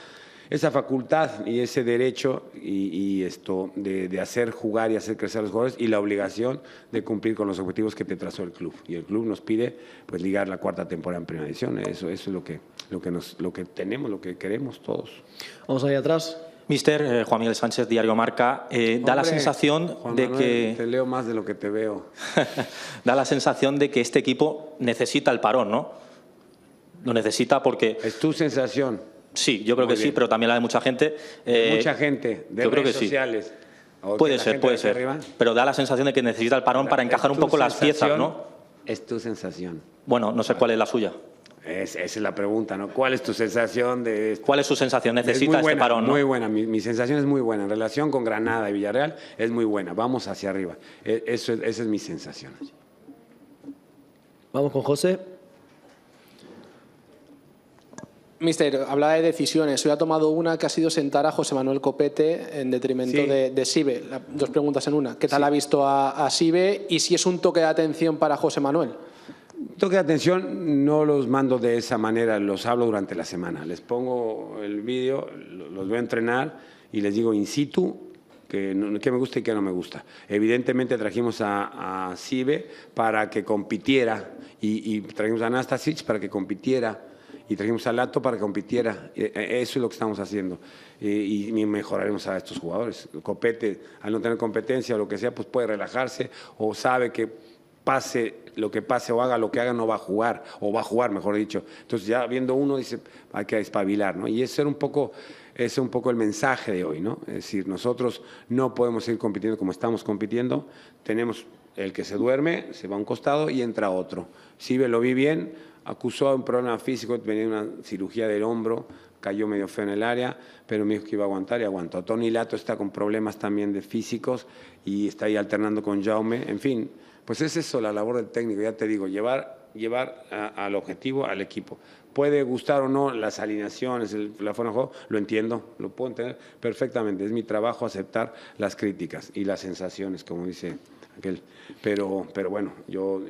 esa facultad y ese derecho y, esto de, hacer jugar y hacer crecer a los jugadores y la obligación de cumplir con los objetivos que te trazó el club. Y el club nos pide pues ligar la cuarta temporada en primera edición. Eso, eso es lo que, lo, que nos, lo que tenemos, lo que queremos todos. Vamos ahí atrás. Mister eh, Juan Miguel Sánchez, Diario Marca, eh, da la sensación de que... Te leo más de lo que te veo. da la sensación de que este equipo necesita el parón, ¿no? Lo necesita porque... Es tu sensación. Sí, yo creo que sí, pero también la de mucha gente. Eh, mucha gente, de redes sociales. Puede ser, puede ser. Pero da la sensación de que necesita el parón para encajar un poco las piezas, ¿no? Es tu sensación. Bueno, no sé cuál es la suya. esa es la pregunta, ¿no? ¿Cuál es tu sensación de ¿Cuál es su sensación? Necesita este parón, ¿no? Muy buena, mi, sensación es muy buena. En relación con Granada y Villarreal es muy buena. Vamos hacia arriba. E, eso, esa es mi sensación. Vamos con José. Mister, hablaba de decisiones. Hoy ha tomado una que ha sido sentar a José Manuel Copete en detrimento de, Sibe. dos preguntas en una. ¿Qué tal ha visto a, Sibe y si es un toque de atención para José Manuel? Toque de atención no los mando de esa manera, los hablo durante la semana. Les pongo el vídeo, los voy a entrenar y les digo in situ que, me gusta y qué no me gusta. Evidentemente trajimos a, a Sibe para que compitiera y, y trajimos a Anastasic para que compitiera y trajimos a Lato para que compitiera. E, e, eso es lo que estamos haciendo. Y, mejoraremos a estos jugadores. Copete, al no tener competencia o lo que sea, pues puede relajarse o sabe que pase lo que pase o haga lo que haga, no va a jugar, o va a jugar, mejor dicho. Entonces ya viendo uno dice, hay que espabilar, ¿no? Y ese era un poco, es un poco el mensaje de hoy, ¿no? Es decir, nosotros no podemos seguir compitiendo como estamos compitiendo, tenemos el que se duerme, se va a un costado y entra otro. Si lo vi bien, acusó un problema físico, venía una cirugía del hombro, cayó medio feo en el área, pero me dijo que iba a aguantar y aguantó. Tony Lato está con problemas también de físicos y está ahí alternando con Jaume. En fin, pues es eso la labor del técnico, ya te digo, llevar, llevar al objetivo al equipo. Puede gustar o no las alineaciones, la forma de juego, lo entiendo, lo puedo entender perfectamente. Es mi trabajo aceptar las críticas y las sensaciones, como dice aquel. Pero, pero bueno, yo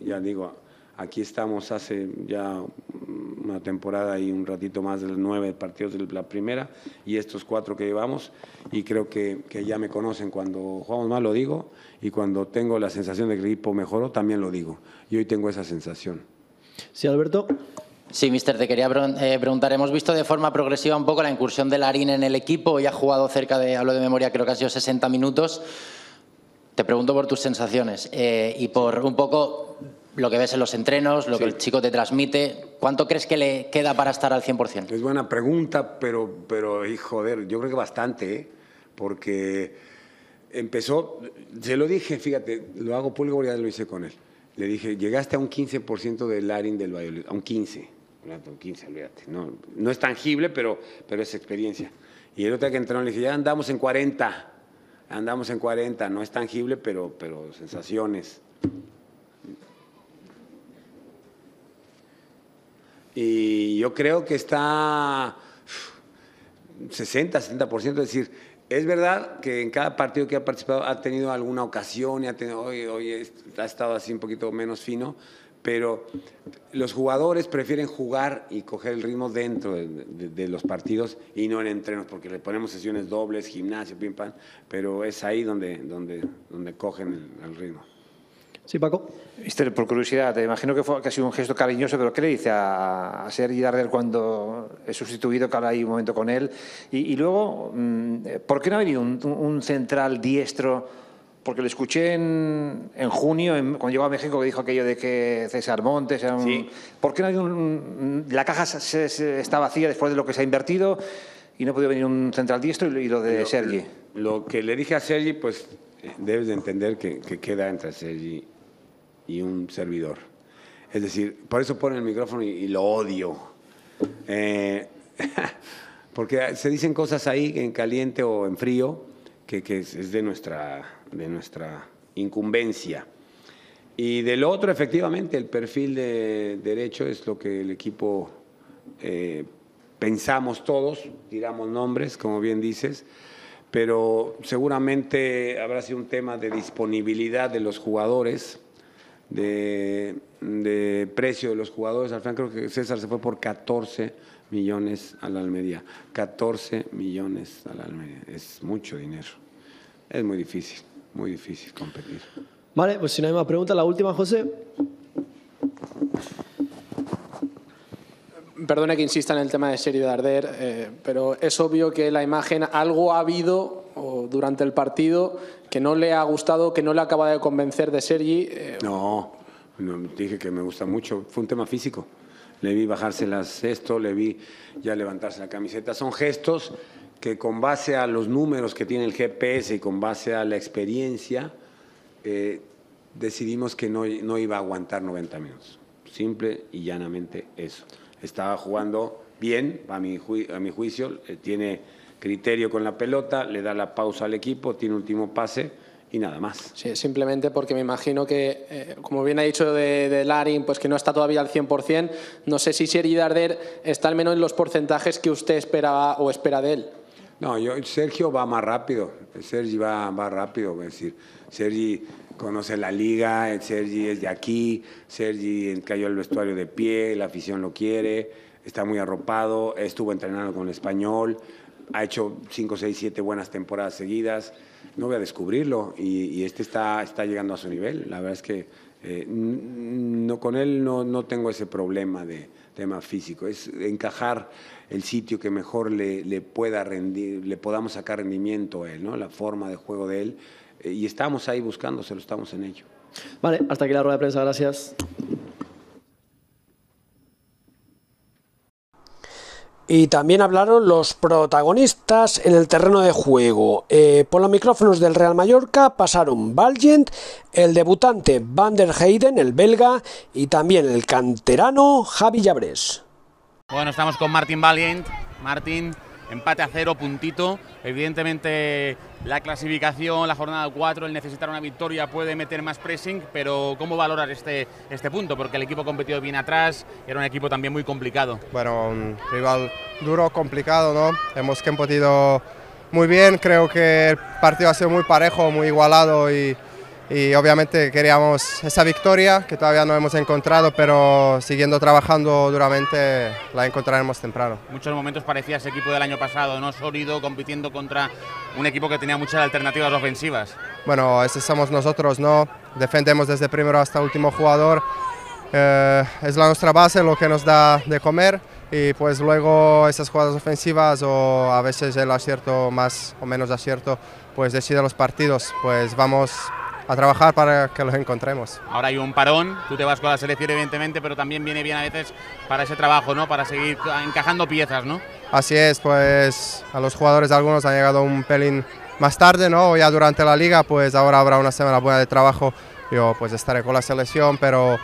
ya digo, Aquí estamos hace ya una temporada y un ratito más de los nueve partidos de la primera y estos cuatro que llevamos y creo que, ya me conocen. Cuando jugamos mal lo digo y cuando tengo la sensación de que el equipo mejoró también lo digo. Y hoy tengo esa sensación. Sí, Alberto. Sí, mister, te quería eh, preguntar. Hemos visto de forma progresiva un poco la incursión de Larín en el equipo. y ha jugado cerca de, hablo de memoria, creo que ha sido 60 minutos. Te pregunto por tus sensaciones eh, y por un poco lo que ves en los entrenos, lo que el chico te transmite. ¿Cuánto crees que le queda para estar al 100%? Es buena pregunta, pero, pero joder, yo creo que bastante, ¿eh? porque empezó, se lo dije, fíjate, lo hago público ya lo hice con él. Le dije, llegaste a un 15% del Larin del Valladolid, a un 15, un 15, olvídate. No, no es tangible, pero, pero es experiencia. Y el otro día que entró le dije, ya andamos en 40, andamos en 40, no es tangible, pero, pero sensaciones. Y yo creo que está 60, 70%, es decir, es verdad que en cada partido que ha participado ha tenido alguna ocasión y ha tenido, hoy, hoy ha estado así un poquito menos fino, pero los jugadores prefieren jugar y coger el ritmo dentro de, los partidos y no en entrenos, porque le ponemos sesiones dobles, gimnasio, pim pam, pero es ahí donde, donde, donde cogen el ritmo. Sí, Paco. Mister, por curiosidad, te imagino que, fue, que ha sido un gesto cariñoso, pero ¿qué le dice a, a Sergi Darder cuando es sustituido, que habla ahí un momento con él? Y, y luego, mm, ¿por qué no ha venido un, un central diestro? Porque le escuché en, en junio, en, cuando llegó a México, que dijo aquello de que César Montes era un... Sí. ¿Por qué no ha habido un, la caja se, se- está vacía después de lo que se ha invertido y no ha podido venir un central diestro y, lo- y lo de Lo- Sergi? Lo que le dije a Sergi, pues eh, debes de entender que, que queda entre Sergi y un servidor. Es decir, por eso pone el micrófono y, lo odio. Eh, porque se dicen cosas ahí en caliente o en frío que, es de nuestra, de nuestra incumbencia. Y del otro, efectivamente, el perfil de derecho es lo que el equipo eh, pensamos todos, tiramos nombres, como bien dices, pero seguramente habrá sido un tema de disponibilidad de los jugadores, de, de precio de los jugadores. Al final creo que César se fue por 14 millones a la Almería. 14 millones a la Almería. Es mucho dinero. Es muy difícil, muy difícil competir. Vale, pues si no hay más preguntas, la última, José. Perdone que insista en el tema de Sergi Darder, eh, pero es obvio que la imagen, algo ha habido durante el partido que no le ha gustado, que no le acaba de convencer de Sergi. eh, No, no, dije que me gusta mucho. Fue un tema físico. Le vi bajárselas esto, le vi ya levantarse la camiseta. Son gestos que con base a los números que tiene el GPS y con base a la experiencia, eh, decidimos que no, no iba a aguantar 90 minutos. Simple y llanamente eso. Estaba jugando bien, a mi, ju- a mi juicio, eh, tiene criterio con la pelota, le da la pausa al equipo, tiene último pase y nada más. Sí, simplemente porque me imagino que, eh, como bien ha dicho de, de Larin, pues que no está todavía al 100%. No sé si Sergi Darder está al menos en los porcentajes que usted esperaba o espera de él. No, yo, Sergio va más rápido. Sergi va, va rápido. Es decir, Sergi conoce la liga, Sergi es de aquí, Sergi cayó al vestuario de pie, la afición lo quiere, está muy arropado, estuvo entrenando con el español, ha hecho 5, 6, 7 buenas temporadas seguidas. No voy a descubrirlo y, este está, está llegando a su nivel. La verdad es que eh, no, con él no, no tengo ese problema de tema físico, es encajar el sitio que mejor le, le pueda rendir, le podamos sacar rendimiento a él, ¿no? la forma de juego de él. Eh, y estamos ahí buscándoselo, estamos en ello. Vale, hasta aquí la rueda de prensa, gracias. Y también hablaron los protagonistas en el terreno de juego. Eh, por los micrófonos del Real Mallorca pasaron Valgent, el debutante Van der Heyden, el belga, y también el canterano Javi Llabrés. Bueno, estamos con Martin Valiant. Martin, empate a cero, puntito. Evidentemente, la clasificación, la jornada 4, el necesitar una victoria puede meter más pressing, pero ¿cómo valoras este, este punto? Porque el equipo competido bien atrás, era un equipo también muy complicado. Bueno, un rival duro, complicado, ¿no? Hemos competido muy bien, creo que el partido ha sido muy parejo, muy igualado y, y obviamente queríamos esa victoria que todavía no hemos encontrado, pero siguiendo trabajando duramente la encontraremos temprano. Muchos momentos parecía ese equipo del año pasado, ¿no? Sólido, compitiendo contra un equipo que tenía muchas alternativas ofensivas. Bueno, ese somos nosotros, ¿no? Defendemos desde primero hasta último jugador. Eh, es la nuestra base, lo que nos da de comer y pues luego esas jugadas ofensivas o a veces el acierto más o menos acierto pues decide los partidos. Pues vamos a trabajar para que los encontremos. Ahora hay un parón, tú te vas con la selección evidentemente, pero también viene bien a veces para ese trabajo, ¿no? Para seguir encajando piezas, ¿no? Así es, pues a los jugadores algunos han llegado un pelín más tarde, ¿no? Ya durante la liga, pues ahora habrá una semana buena de trabajo. Yo pues estaré con la selección, pero,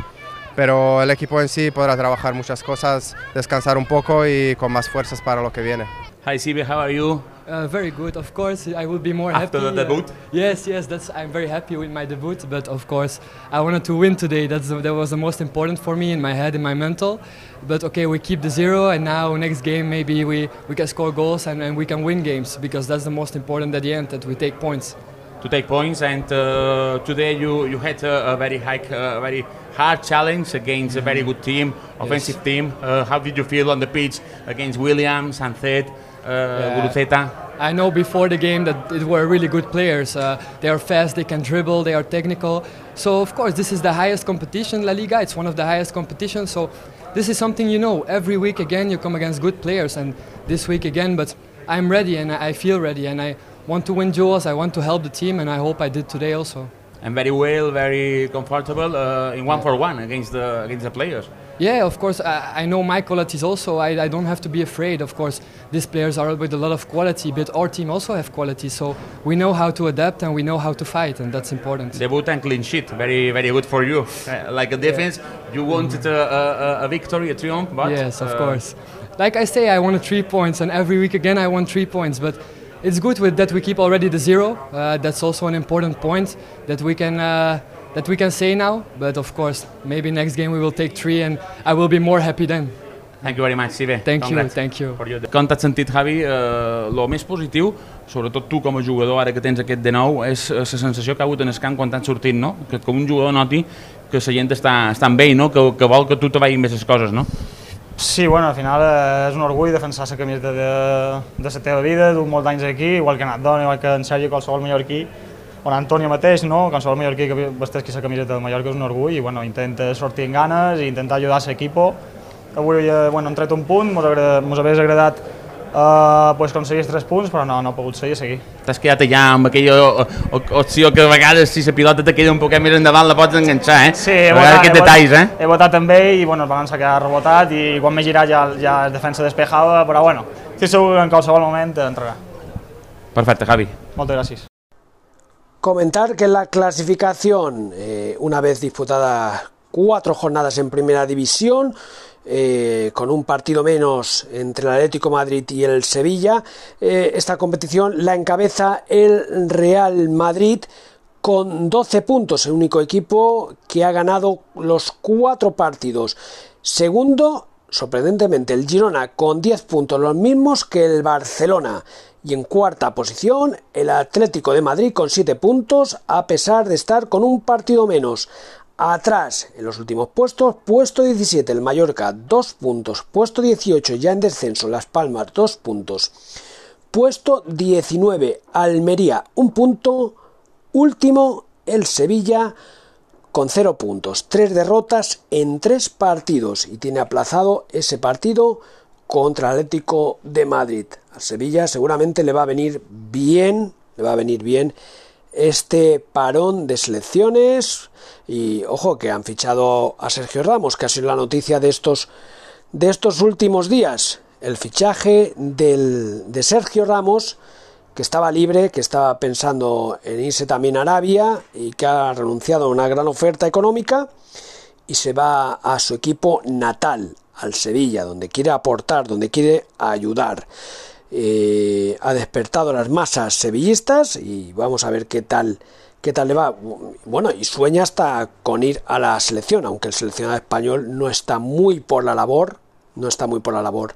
pero el equipo en sí podrá trabajar muchas cosas, descansar un poco y con más fuerzas para lo que viene. Hi Sibe, how are you? Uh, very good, of course. I would be more After happy. the uh, debut? yes, yes. That's. I'm very happy with my debut, but of course, I wanted to win today. That's the, that was the most important for me in my head, in my mental. But okay, we keep the zero, and now next game maybe we, we can score goals and, and we can win games because that's the most important at the end that we take points. To take points, and uh, today you, you had a, a very high, uh, very hard challenge against a very good team, offensive team. Uh, how did you feel on the pitch against Williams, and uh, Yeah. Guruceta? I know before the game that it were really good players. Uh, they are fast, they can dribble, they are technical. So of course, this is the highest competition, La Liga. It's one of the highest competitions. So this is something you know. Every week again, you come against good players, and this week again. But I'm ready, and I feel ready, and I want to win jewels. I want to help the team, and I hope I did today also. And very well, very comfortable uh, in one for one against the against the players. Yeah, of course. I, I know my qualities also. I, I don't have to be afraid. Of course, these players are with a lot of quality, but our team also have quality. So we know how to adapt and we know how to fight, and that's important. Debut and clean sheet, very very good for you. Like a defense, you wanted a, a, a victory, a triumph, but yes, of uh, course. Like I say, I wanted three points, and every week again I want three points. But it's good with that we keep already the zero. Uh, that's also an important point that we can uh, that we can say now. But of course, maybe next game we will take three, and I will be more happy then. Thank you very much, Sibe. Thank you, Congrats thank you. for your- Com t'has sentit, Javi? Eh, lo més positiu, sobretot tu com a jugador, ara que tens aquest de nou, és la sensació que ha hagut en el camp quan t'han sortit, no? Que com un jugador noti que la gent està, està amb ell, no? Que, que vol que tu te vagin més les coses, no? Sí, bueno, al final eh, és un orgull defensar la camiseta de, de la teva vida, du molts anys aquí, igual que Natdon, igual que en Sergi, qualsevol mallorquí, o Antonio mateix, no? qualsevol mallorquí que vesteixi la camiseta de Mallorca és un orgull i bueno, intenta sortir amb ganes i intentar ajudar l'equip. Avui eh, bueno, hem tret un punt, mos, agrada, mos hagués agradat eh, pues, aconseguir tres punts, però no, no ha pogut ser i seguir. T'has quedat allà amb aquella o- o- opció que a vegades si la pilota te queda un poquet més endavant la pots enganxar, eh? Sí, a he votat, he votat- detalls, eh? He votat amb ell i bueno, el balanç s'ha quedat rebotat i quan m'he girat ja, ja és defensa despejada, però bueno, estic segur que en qualsevol moment entrarà. Perfecte, Javi. Moltes gràcies. Comentar que la clasificación, eh, una vez disputadas cuatro jornadas en primera división, eh, con un partido menos entre el Atlético Madrid y el Sevilla, eh, esta competición la encabeza el Real Madrid con 12 puntos, el único equipo que ha ganado los cuatro partidos. Segundo, sorprendentemente, el Girona con 10 puntos, los mismos que el Barcelona. Y en cuarta posición, el Atlético de Madrid con 7 puntos, a pesar de estar con un partido menos. Atrás, en los últimos puestos, puesto 17 el Mallorca, 2 puntos. Puesto 18 ya en descenso, Las Palmas, 2 puntos. Puesto 19 Almería, 1 punto. Último el Sevilla con 0 puntos. 3 derrotas en 3 partidos y tiene aplazado ese partido contra Atlético de Madrid. Al Sevilla seguramente le va a venir bien, le va a venir bien este parón de selecciones y ojo que han fichado a Sergio Ramos, que ha sido la noticia de estos de estos últimos días, el fichaje del, de Sergio Ramos que estaba libre, que estaba pensando en irse también a Arabia y que ha renunciado a una gran oferta económica y se va a su equipo natal, al Sevilla, donde quiere aportar, donde quiere ayudar. Eh, ha despertado las masas sevillistas y vamos a ver qué tal qué tal le va. Bueno, y sueña hasta con ir a la selección, aunque el seleccionado español no está muy por la labor, no está muy por la labor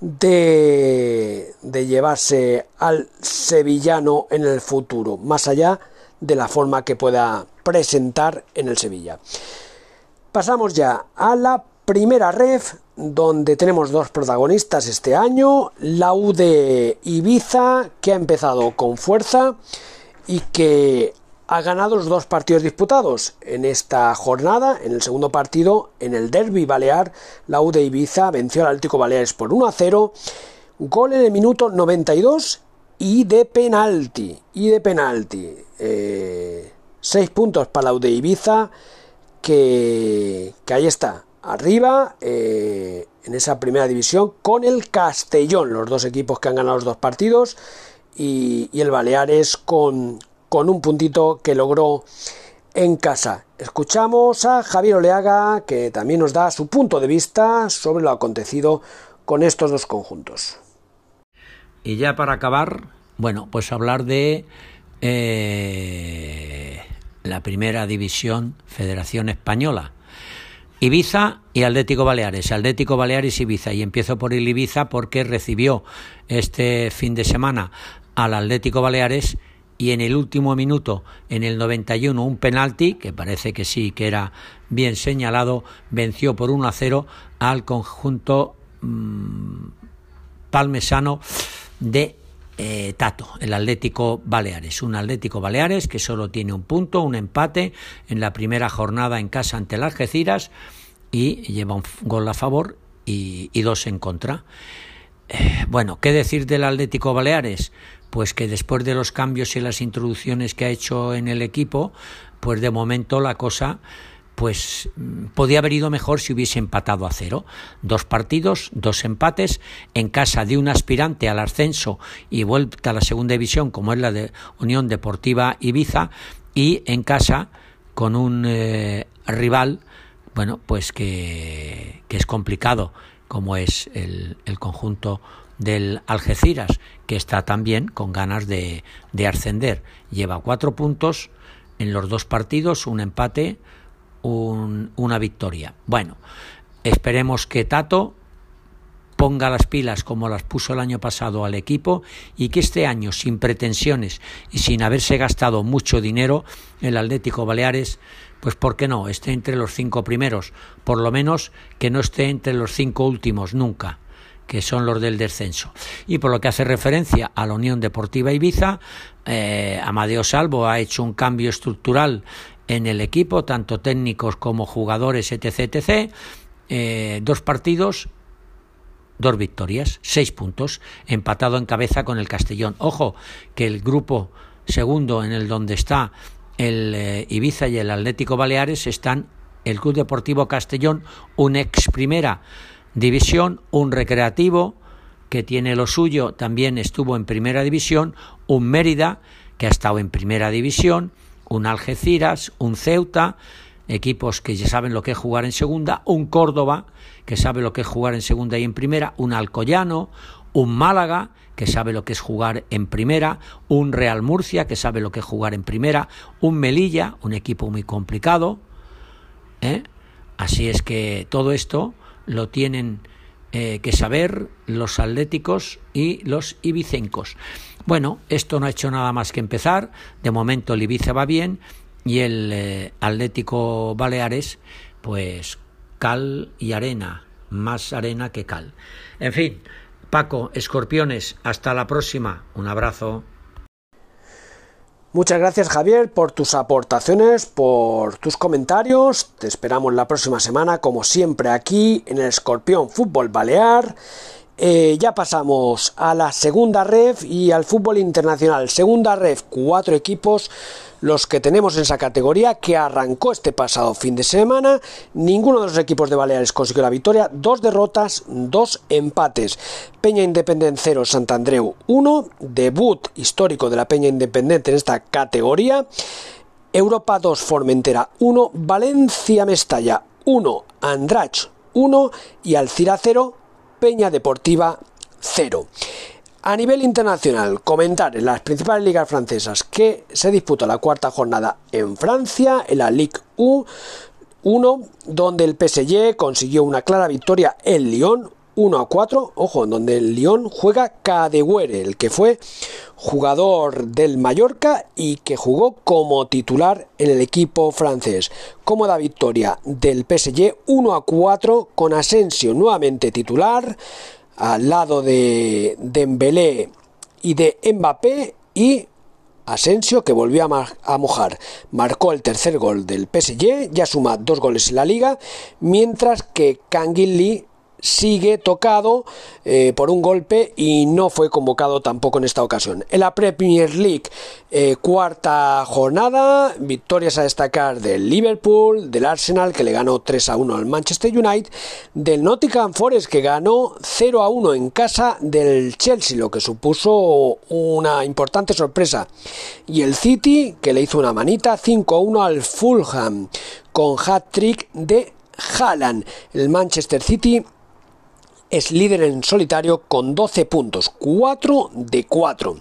de, de llevarse al sevillano en el futuro, más allá de la forma que pueda presentar en el Sevilla. Pasamos ya a la primera ref, donde tenemos dos protagonistas este año, la U de Ibiza, que ha empezado con fuerza y que ha ganado los dos partidos disputados en esta jornada. En el segundo partido, en el derby balear, la U de Ibiza venció al Atlético Baleares por 1 a 0. Gol en el minuto 92 y de penalti. Y de penalti. Eh, seis puntos para la U de Ibiza. Que, que ahí está. Arriba. Eh, en esa primera división. Con el Castellón. Los dos equipos que han ganado los dos partidos. Y, el Baleares con, con un puntito que logró en casa. Escuchamos a Javier Oleaga que también nos da su punto de vista sobre lo acontecido con estos dos conjuntos. Y ya para acabar, bueno, pues hablar de eh, la primera división Federación Española. Ibiza y Atlético Baleares, Atlético Baleares y Ibiza. Y empiezo por el Ibiza porque recibió este fin de semana al Atlético Baleares y en el último minuto, en el 91, un penalti, que parece que sí, que era bien señalado, venció por 1 a 0 al conjunto mmm, palmesano de eh, Tato, el Atlético Baleares. Un Atlético Baleares que solo tiene un punto, un empate en la primera jornada en casa ante el Algeciras y lleva un gol a favor y, dos en contra. Eh, bueno, ¿qué decir del Atlético Baleares? Pues que después de los cambios y las introducciones que ha hecho en el equipo, pues de momento la cosa pues podía haber ido mejor si hubiese empatado a cero. Dos partidos, dos empates, en casa de un aspirante al ascenso y vuelta a la segunda división, como es la de Unión Deportiva Ibiza, y en casa con un eh, rival, bueno, pues que, que, es complicado, como es el, el, conjunto del Algeciras, que está también con ganas de, de ascender. Lleva cuatro puntos en los dos partidos, un empate, una victoria. Bueno, esperemos que Tato ponga las pilas como las puso el año pasado al equipo y que este año, sin pretensiones y sin haberse gastado mucho dinero, el Atlético Baleares, pues ¿por qué no? Esté entre los cinco primeros, por lo menos que no esté entre los cinco últimos nunca que son los del descenso. Y por lo que hace referencia a la Unión Deportiva Ibiza, eh, Amadeo Salvo ha hecho un cambio estructural en el equipo, tanto técnicos como jugadores, etc. etc. Eh, dos partidos, dos victorias, seis puntos, empatado en cabeza con el Castellón. Ojo, que el grupo segundo en el donde está el eh, Ibiza y el Atlético Baleares están el Club Deportivo Castellón, un ex primera división, un recreativo que tiene lo suyo, también estuvo en primera división, un Mérida que ha estado en primera división, un Algeciras, un Ceuta, equipos que ya saben lo que es jugar en segunda, un Córdoba, que sabe lo que es jugar en segunda y en primera, un Alcoyano, un Málaga, que sabe lo que es jugar en primera, un Real Murcia, que sabe lo que es jugar en primera, un Melilla, un equipo muy complicado. ¿eh? Así es que todo esto lo tienen eh, que saber los atléticos y los ibicencos. Bueno, esto no ha hecho nada más que empezar. De momento el Ibiza va bien y el eh, Atlético Baleares, pues cal y arena, más arena que cal. En fin, Paco, escorpiones, hasta la próxima. Un abrazo. Muchas gracias Javier por tus aportaciones, por tus comentarios. Te esperamos la próxima semana, como siempre, aquí en el Escorpión Fútbol Balear. Eh, ya pasamos a la segunda ref y al fútbol internacional. Segunda ref, cuatro equipos los que tenemos en esa categoría que arrancó este pasado fin de semana. Ninguno de los equipos de Baleares consiguió la victoria. Dos derrotas, dos empates. Peña Independent 0, Santandreu 1. Debut histórico de la Peña Independiente en esta categoría. Europa 2, Formentera 1. Valencia Mestalla 1. Andrach 1. Y Alcira 0. Peña Deportiva 0. A nivel internacional, comentar en las principales ligas francesas que se disputó la cuarta jornada en Francia, en la Ligue 1, donde el PSG consiguió una clara victoria en Lyon 1 a 4, ojo, donde el Lyon juega Cadewere, el que fue jugador del Mallorca y que jugó como titular en el equipo francés. Cómoda victoria del PSG 1 a 4 con Asensio nuevamente titular al lado de Dembélé y de Mbappé y Asensio que volvió a, a, mojar. Marcó el tercer gol del PSG ya suma dos goles en la liga mientras que Kangin Lee sigue tocado eh, por un golpe y no fue convocado tampoco en esta ocasión. En la Premier League, eh, cuarta jornada, victorias a destacar del Liverpool, del Arsenal que le ganó 3 a 1 al Manchester United, del Nottingham Forest que ganó 0 a 1 en casa del Chelsea, lo que supuso una importante sorpresa, y el City que le hizo una manita 5 a 1 al Fulham con hat-trick de Haaland. El Manchester City es líder en solitario con 12 puntos, 4 de 4.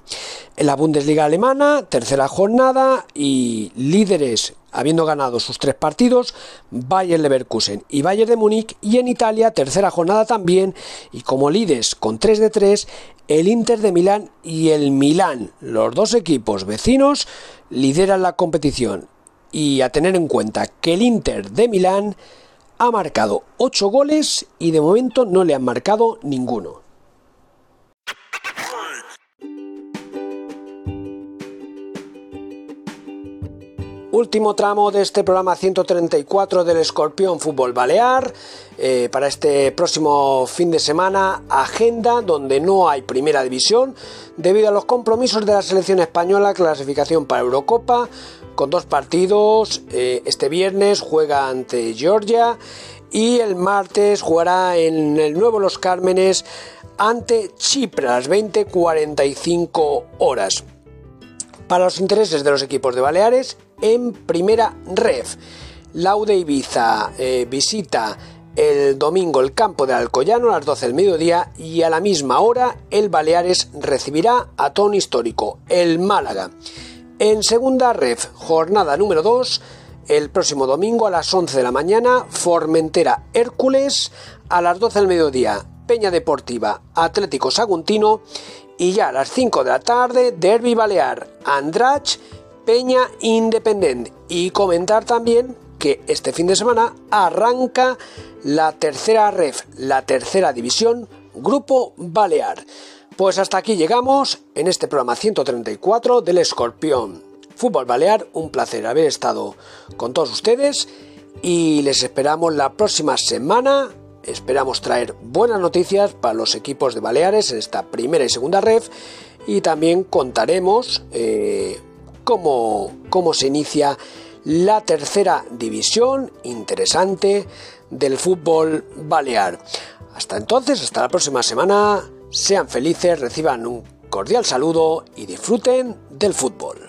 En la Bundesliga alemana, tercera jornada y líderes habiendo ganado sus tres partidos, Bayern Leverkusen y Bayern de Múnich, y en Italia, tercera jornada también, y como líderes con 3 de 3, el Inter de Milán y el Milán. Los dos equipos vecinos lideran la competición. Y a tener en cuenta que el Inter de Milán ha marcado 8 goles y de momento no le han marcado ninguno. Último tramo de este programa 134 del Escorpión Fútbol Balear. Eh, para este próximo fin de semana, agenda donde no hay primera división debido a los compromisos de la selección española, clasificación para Eurocopa, con dos partidos. Eh, este viernes juega ante Georgia y el martes jugará en el Nuevo Los Cármenes ante Chipre a las 20.45 horas. Para los intereses de los equipos de Baleares, en primera ref, Laude Ibiza eh, visita el domingo el campo de Alcoyano a las 12 del mediodía y a la misma hora el Baleares recibirá a tono histórico, el Málaga. En segunda ref, jornada número 2, el próximo domingo a las 11 de la mañana, Formentera Hércules, a las 12 del mediodía, Peña Deportiva Atlético Saguntino y ya a las 5 de la tarde, Derby Balear, Andrach, Peña Independent. Y comentar también que este fin de semana arranca la tercera ref, la tercera división, Grupo Balear. Pues hasta aquí llegamos en este programa 134 del Escorpión Fútbol Balear. Un placer haber estado con todos ustedes y les esperamos la próxima semana Esperamos traer buenas noticias para los equipos de Baleares en esta primera y segunda ref y también contaremos eh, cómo, cómo se inicia la tercera división interesante del fútbol balear. Hasta entonces, hasta la próxima semana, sean felices, reciban un cordial saludo y disfruten del fútbol.